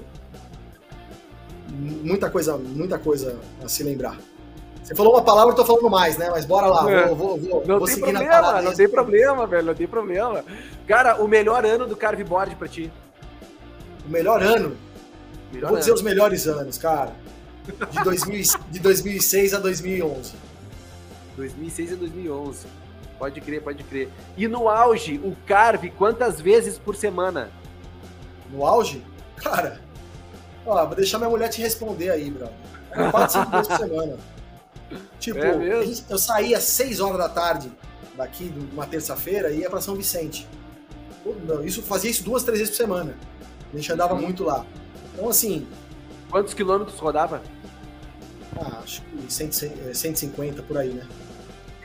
Speaker 2: muita coisa, muita coisa a se lembrar. Você falou uma palavra, eu tô falando mais, né? Mas bora lá, é. vou, vou, vou,
Speaker 1: não vou tem problema, Não tem problema, velho, não tem problema. Cara, o melhor ano do Carveboard pra ti?
Speaker 2: O melhor ano? Melhor vou ano. dizer os melhores anos, cara. De, 2000, de 2006 a 2011.
Speaker 1: 2006 a 2011. Pode crer, pode crer. E no auge, o Carve, quantas vezes por semana?
Speaker 2: No auge? Cara, ó, vou deixar minha mulher te responder aí, bro. 4, 5 vezes por semana. Tipo, é eu saía às 6 horas da tarde daqui, de uma terça-feira, e ia para São Vicente. Isso fazia isso duas, três vezes por semana. A gente andava uhum. muito lá. Então, assim.
Speaker 1: Quantos quilômetros rodava?
Speaker 2: Ah, acho que 150 é, por aí, né?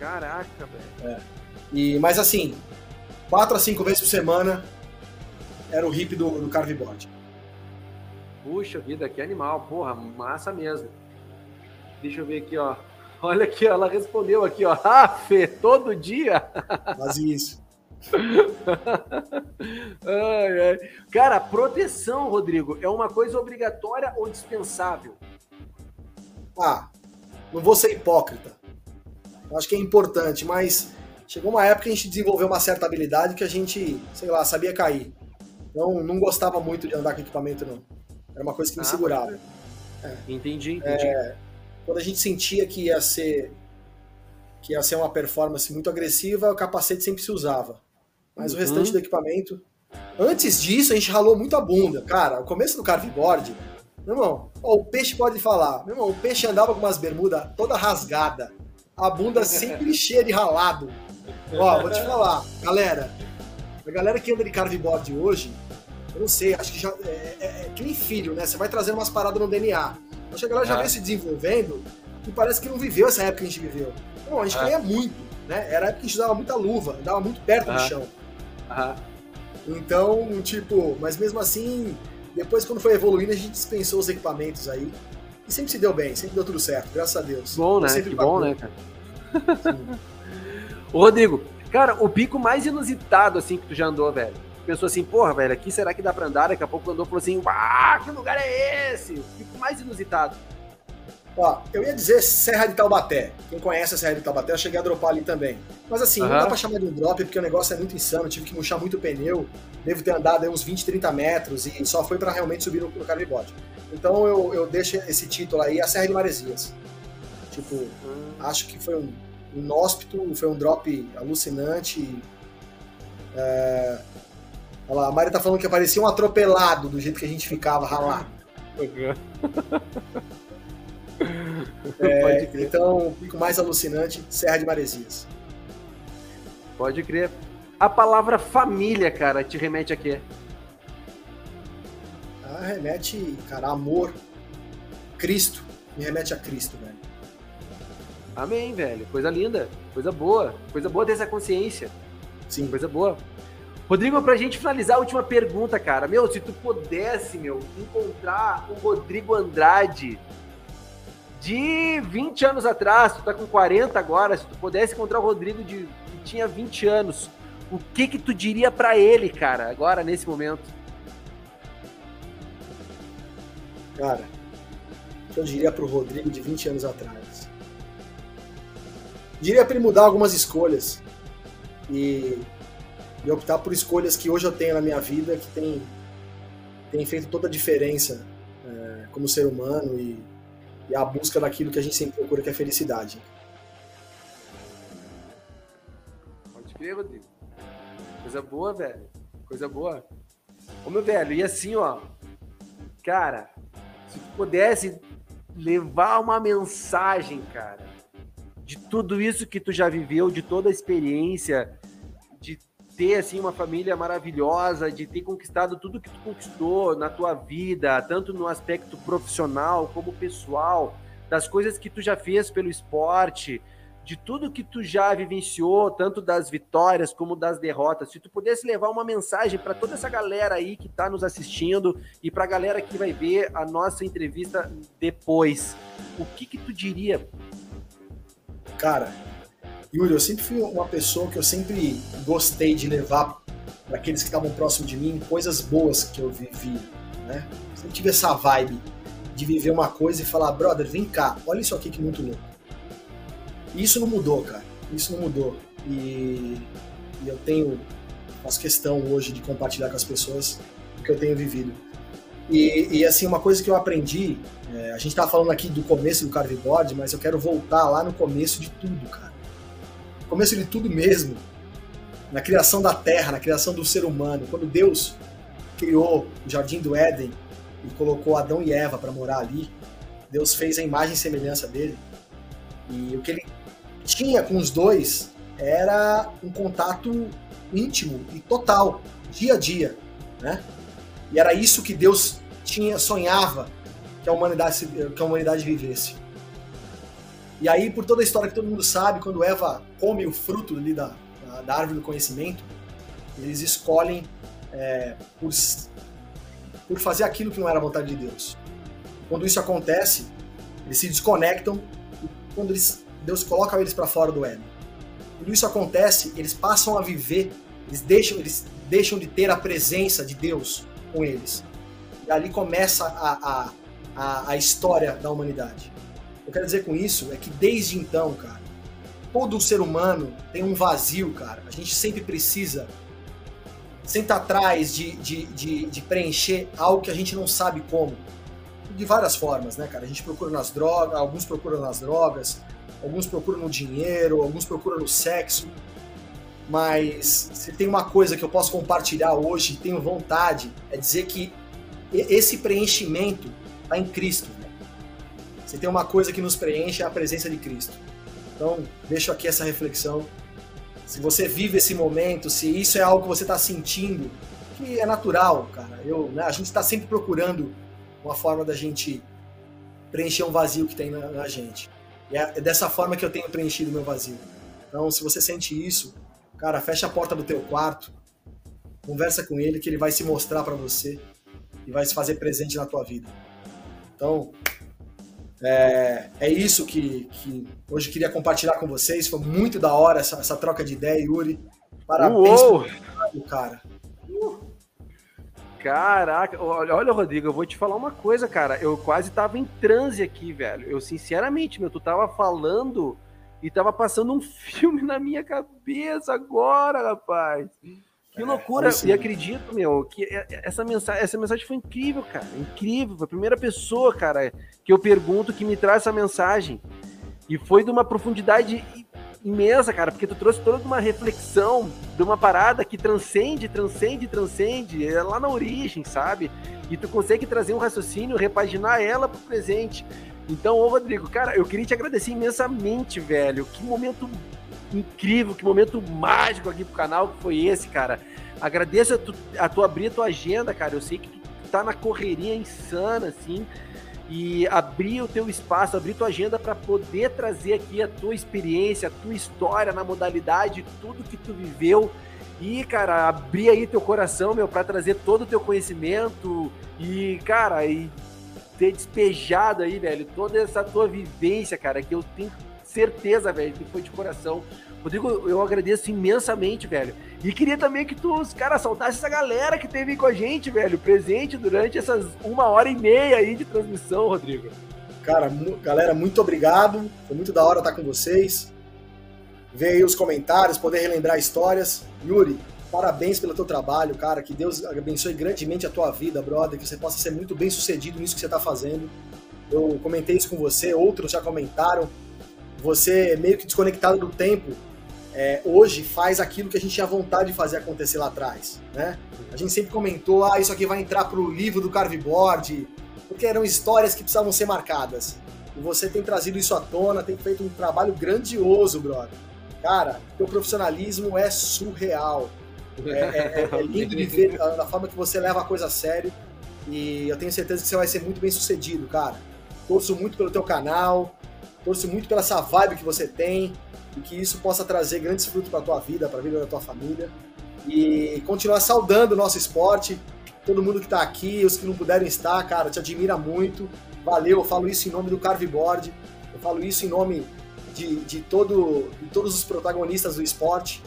Speaker 1: Caraca, velho. É.
Speaker 2: E, mas assim, quatro a cinco vezes por semana era o hip do, do carveboard.
Speaker 1: Puxa vida, que animal, porra, massa mesmo. Deixa eu ver aqui, ó. Olha aqui, ela respondeu aqui, ó. Ah, Fê, todo dia?
Speaker 2: Faz isso.
Speaker 1: ai, ai. Cara, proteção, Rodrigo, é uma coisa obrigatória ou dispensável?
Speaker 2: Ah, não vou ser hipócrita. Acho que é importante, mas chegou uma época que a gente desenvolveu uma certa habilidade que a gente, sei lá, sabia cair. Não, não gostava muito de andar com equipamento, não. Era uma coisa que me ah, segurava.
Speaker 1: É. Entendi, entendi. É,
Speaker 2: quando a gente sentia que ia ser que ia ser uma performance muito agressiva, o capacete sempre se usava. Mas uhum. o restante do equipamento. Antes disso, a gente ralou muito a bunda. Cara, o começo do carveboard, meu irmão, ó, o peixe pode falar. Meu irmão, o peixe andava com umas bermudas toda rasgada, a bunda sempre cheia de ralado. Ó, vou te falar, galera. A galera que anda de carveboard hoje, eu não sei, acho que já é, é, é que nem filho, né? Você vai trazendo umas paradas no DNA. Acho que a galera já ah. vem se desenvolvendo e parece que não viveu essa época que a gente viveu. Não, a gente ah. ganha muito, né? Era a época que a gente dava muita luva, dava muito perto ah. do chão. Ah. Então, tipo, mas mesmo assim, depois quando foi evoluindo, a gente dispensou os equipamentos aí. E sempre se deu bem, sempre deu tudo certo, graças a Deus.
Speaker 1: Bom, né? Que bom, né, cara? Ô, Rodrigo, cara, o pico mais inusitado, assim, que tu já andou, velho. Pensou assim, porra, velho, aqui será que dá pra andar? Daqui a pouco andou e falou assim, ah, que lugar é esse? O pico mais inusitado.
Speaker 2: Ó, eu ia dizer Serra de Taubaté. Quem conhece a Serra de Taubaté, eu cheguei a dropar ali também. Mas assim, uhum. não dá pra chamar de um drop, porque o negócio é muito insano. Eu tive que murchar muito pneu. Devo ter andado uns 20, 30 metros e só foi para realmente subir no, no carveboard. Então eu, eu deixo esse título aí, a Serra de Maresias. Tipo, uhum. acho que foi um inóspito, foi um drop alucinante. É... Olha lá, a Mari tá falando que parecia um atropelado do jeito que a gente ficava ralado. É, então, o pico mais alucinante, Serra de Maresias.
Speaker 1: Pode crer. A palavra família, cara, te remete a quê?
Speaker 2: Ah, remete, cara, amor. Cristo. Me remete a Cristo, velho.
Speaker 1: Amém, velho. Coisa linda. Coisa boa. Coisa boa ter essa consciência. Sim. Coisa boa. Rodrigo, pra gente finalizar a última pergunta, cara. Meu, se tu pudesse, meu, encontrar o Rodrigo Andrade de 20 anos atrás, tu tá com 40 agora, se tu pudesse encontrar o Rodrigo de que tinha 20 anos, o que que tu diria para ele, cara, agora nesse momento?
Speaker 2: Cara, eu diria pro Rodrigo de 20 anos atrás. Diria para ele mudar algumas escolhas e, e, optar por escolhas que hoje eu tenho na minha vida que tem, tem feito toda a diferença é, como ser humano e e a busca daquilo que a gente sempre procura, que é felicidade.
Speaker 1: Pode crer, Rodrigo. Coisa boa, velho. Coisa boa. Ô, meu velho, e assim, ó. Cara, se tu pudesse levar uma mensagem, cara, de tudo isso que tu já viveu, de toda a experiência, de ter assim uma família maravilhosa, de ter conquistado tudo que tu conquistou na tua vida, tanto no aspecto profissional como pessoal. das coisas que tu já fez pelo esporte, de tudo que tu já vivenciou, tanto das vitórias como das derrotas, se tu pudesse levar uma mensagem para toda essa galera aí que está nos assistindo e para a galera que vai ver a nossa entrevista depois, o que que tu diria?
Speaker 2: Cara, Yuri, eu sempre fui uma pessoa que eu sempre gostei de levar para aqueles que estavam próximo de mim coisas boas que eu vivi, né? Sempre tive essa vibe de viver uma coisa e falar, brother, vem cá, olha isso aqui que é muito louco e isso não mudou, cara. Isso não mudou. E, e eu tenho. Faço questão hoje de compartilhar com as pessoas o que eu tenho vivido. E, e assim, uma coisa que eu aprendi, é, a gente tá falando aqui do começo do carveboard, mas eu quero voltar lá no começo de tudo, cara. começo de tudo mesmo. Na criação da terra, na criação do ser humano. Quando Deus criou o jardim do Éden e colocou Adão e Eva para morar ali, Deus fez a imagem e semelhança dele. E o que ele tinha com os dois era um contato íntimo e total, dia a dia, né? E era isso que Deus tinha sonhava que a humanidade que a humanidade vivesse. E aí, por toda a história que todo mundo sabe, quando Eva come o fruto ali da, da árvore do conhecimento, eles escolhem é, por, por fazer aquilo que não era a vontade de Deus. Quando isso acontece, eles se desconectam e quando eles Deus coloca eles para fora do Éden. Quando isso acontece, eles passam a viver, eles deixam, eles deixam de ter a presença de Deus com eles. E ali começa a, a, a, a história da humanidade. Eu quero dizer com isso é que desde então, cara, todo ser humano tem um vazio, cara. A gente sempre precisa sempre atrás de, de, de, de, preencher algo que a gente não sabe como. De várias formas, né, cara? A gente procura nas drogas, alguns procuram nas drogas, alguns procuram no dinheiro, alguns procuram no sexo. Mas se tem uma coisa que eu posso compartilhar hoje, tenho vontade, é dizer que esse preenchimento está em Cristo. Né? Se tem uma coisa que nos preenche é a presença de Cristo. Então, deixo aqui essa reflexão. Se você vive esse momento, se isso é algo que você está sentindo, que é natural, cara. Eu, né, a gente está sempre procurando uma forma da gente preencher um vazio que tem na, na gente. E é, é dessa forma que eu tenho preenchido meu vazio. Então, se você sente isso, cara, fecha a porta do teu quarto, conversa com ele que ele vai se mostrar para você e vai se fazer presente na tua vida. Então, é, é isso que, que hoje queria compartilhar com vocês. Foi muito da hora essa, essa troca de ideia, Yuri. Parabéns,
Speaker 1: Uou! cara. Caraca, olha, olha, Rodrigo, eu vou te falar uma coisa, cara. Eu quase tava em transe aqui, velho. Eu, sinceramente, meu, tu tava falando e tava passando um filme na minha cabeça agora, rapaz. Que é, loucura. É, e acredito, meu, que essa mensagem, essa mensagem foi incrível, cara. Incrível. Foi a primeira pessoa, cara, que eu pergunto que me traz essa mensagem. E foi de uma profundidade imensa, cara, porque tu trouxe toda uma reflexão de uma parada que transcende, transcende, transcende, é lá na origem, sabe? E tu consegue trazer um raciocínio, repaginar ela pro presente. Então, ô Rodrigo, cara, eu queria te agradecer imensamente, velho. Que momento incrível, que momento mágico aqui pro canal que foi esse, cara. Agradeço a tu, a tu abrir a tua agenda, cara. Eu sei que tu tá na correria insana, assim e abrir o teu espaço, abrir tua agenda para poder trazer aqui a tua experiência, a tua história na modalidade, tudo que tu viveu. E, cara, abrir aí teu coração, meu, para trazer todo o teu conhecimento e, cara, e ter despejado aí, velho, toda essa tua vivência, cara, que eu tenho certeza, velho, que foi de coração. Rodrigo, eu agradeço imensamente, velho. E queria também que tu, os caras, soltasse essa galera que teve com a gente, velho, presente durante essas uma hora e meia aí de transmissão, Rodrigo.
Speaker 2: Cara, galera, muito obrigado. Foi muito da hora estar com vocês. Ver aí os comentários, poder relembrar histórias. Yuri, parabéns pelo teu trabalho, cara. Que Deus abençoe grandemente a tua vida, brother. Que você possa ser muito bem sucedido nisso que você está fazendo. Eu comentei isso com você, outros já comentaram. Você meio que desconectado do tempo, é, hoje faz aquilo que a gente tinha vontade de fazer acontecer lá atrás, né? A gente sempre comentou, ah, isso aqui vai entrar pro livro do carveboard, porque eram histórias que precisavam ser marcadas. E você tem trazido isso à tona, tem feito um trabalho grandioso, brother. Cara, teu profissionalismo é surreal. É, é, é, é lindo de ver a, a forma que você leva a coisa a sério. E eu tenho certeza que você vai ser muito bem sucedido, cara. torço muito pelo teu canal, torço muito pela essa vibe que você tem e que isso possa trazer grandes frutos para tua vida, para a vida da tua família e continuar saudando o nosso esporte, todo mundo que está aqui, os que não puderem estar, cara, te admira muito. Valeu, eu falo isso em nome do Carveboard, eu falo isso em nome de, de, todo, de todos os protagonistas do esporte.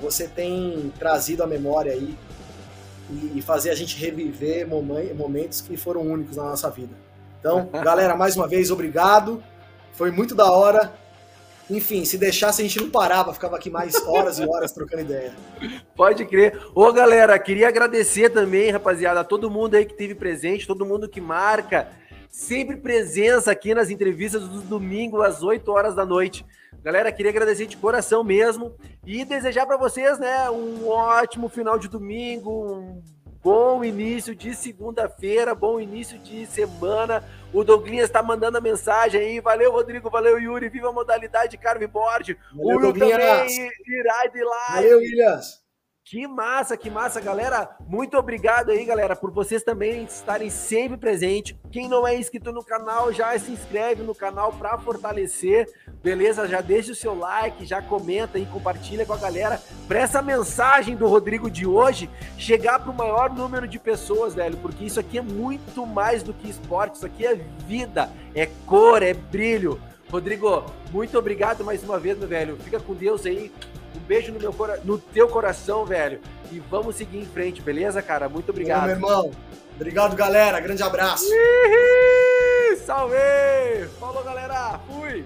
Speaker 2: Você tem trazido a memória aí e fazer a gente reviver momentos que foram únicos na nossa vida. Então, galera, mais uma vez, obrigado. Foi muito da hora. Enfim, se deixasse a gente não parava, ficava aqui mais horas e horas trocando ideia.
Speaker 1: Pode crer. Ô, galera, queria agradecer também, rapaziada, a todo mundo aí que teve presente, todo mundo que marca, sempre presença aqui nas entrevistas do domingo às 8 horas da noite. Galera, queria agradecer de coração mesmo e desejar para vocês, né, um ótimo final de domingo, um bom início de segunda-feira, bom início de semana. O Douglinhas está mandando a mensagem aí. Valeu, Rodrigo. Valeu, Yuri. Viva a modalidade Carveboard.
Speaker 2: o Will também
Speaker 1: irá de lá.
Speaker 2: Valeu, Williams.
Speaker 1: Que massa, que massa, galera. Muito obrigado aí, galera, por vocês também estarem sempre presentes. Quem não é inscrito no canal, já se inscreve no canal para fortalecer, beleza? Já deixa o seu like, já comenta e compartilha com a galera para essa mensagem do Rodrigo de hoje chegar para o maior número de pessoas, velho, porque isso aqui é muito mais do que esporte, isso aqui é vida, é cor, é brilho. Rodrigo, muito obrigado mais uma vez, meu velho. Fica com Deus aí. Um beijo no, meu no teu coração, velho. E vamos seguir em frente, beleza, cara? Muito obrigado.
Speaker 2: Bom, meu irmão. Obrigado, galera. Grande abraço. Ihi! Salve! Falou, galera. Fui.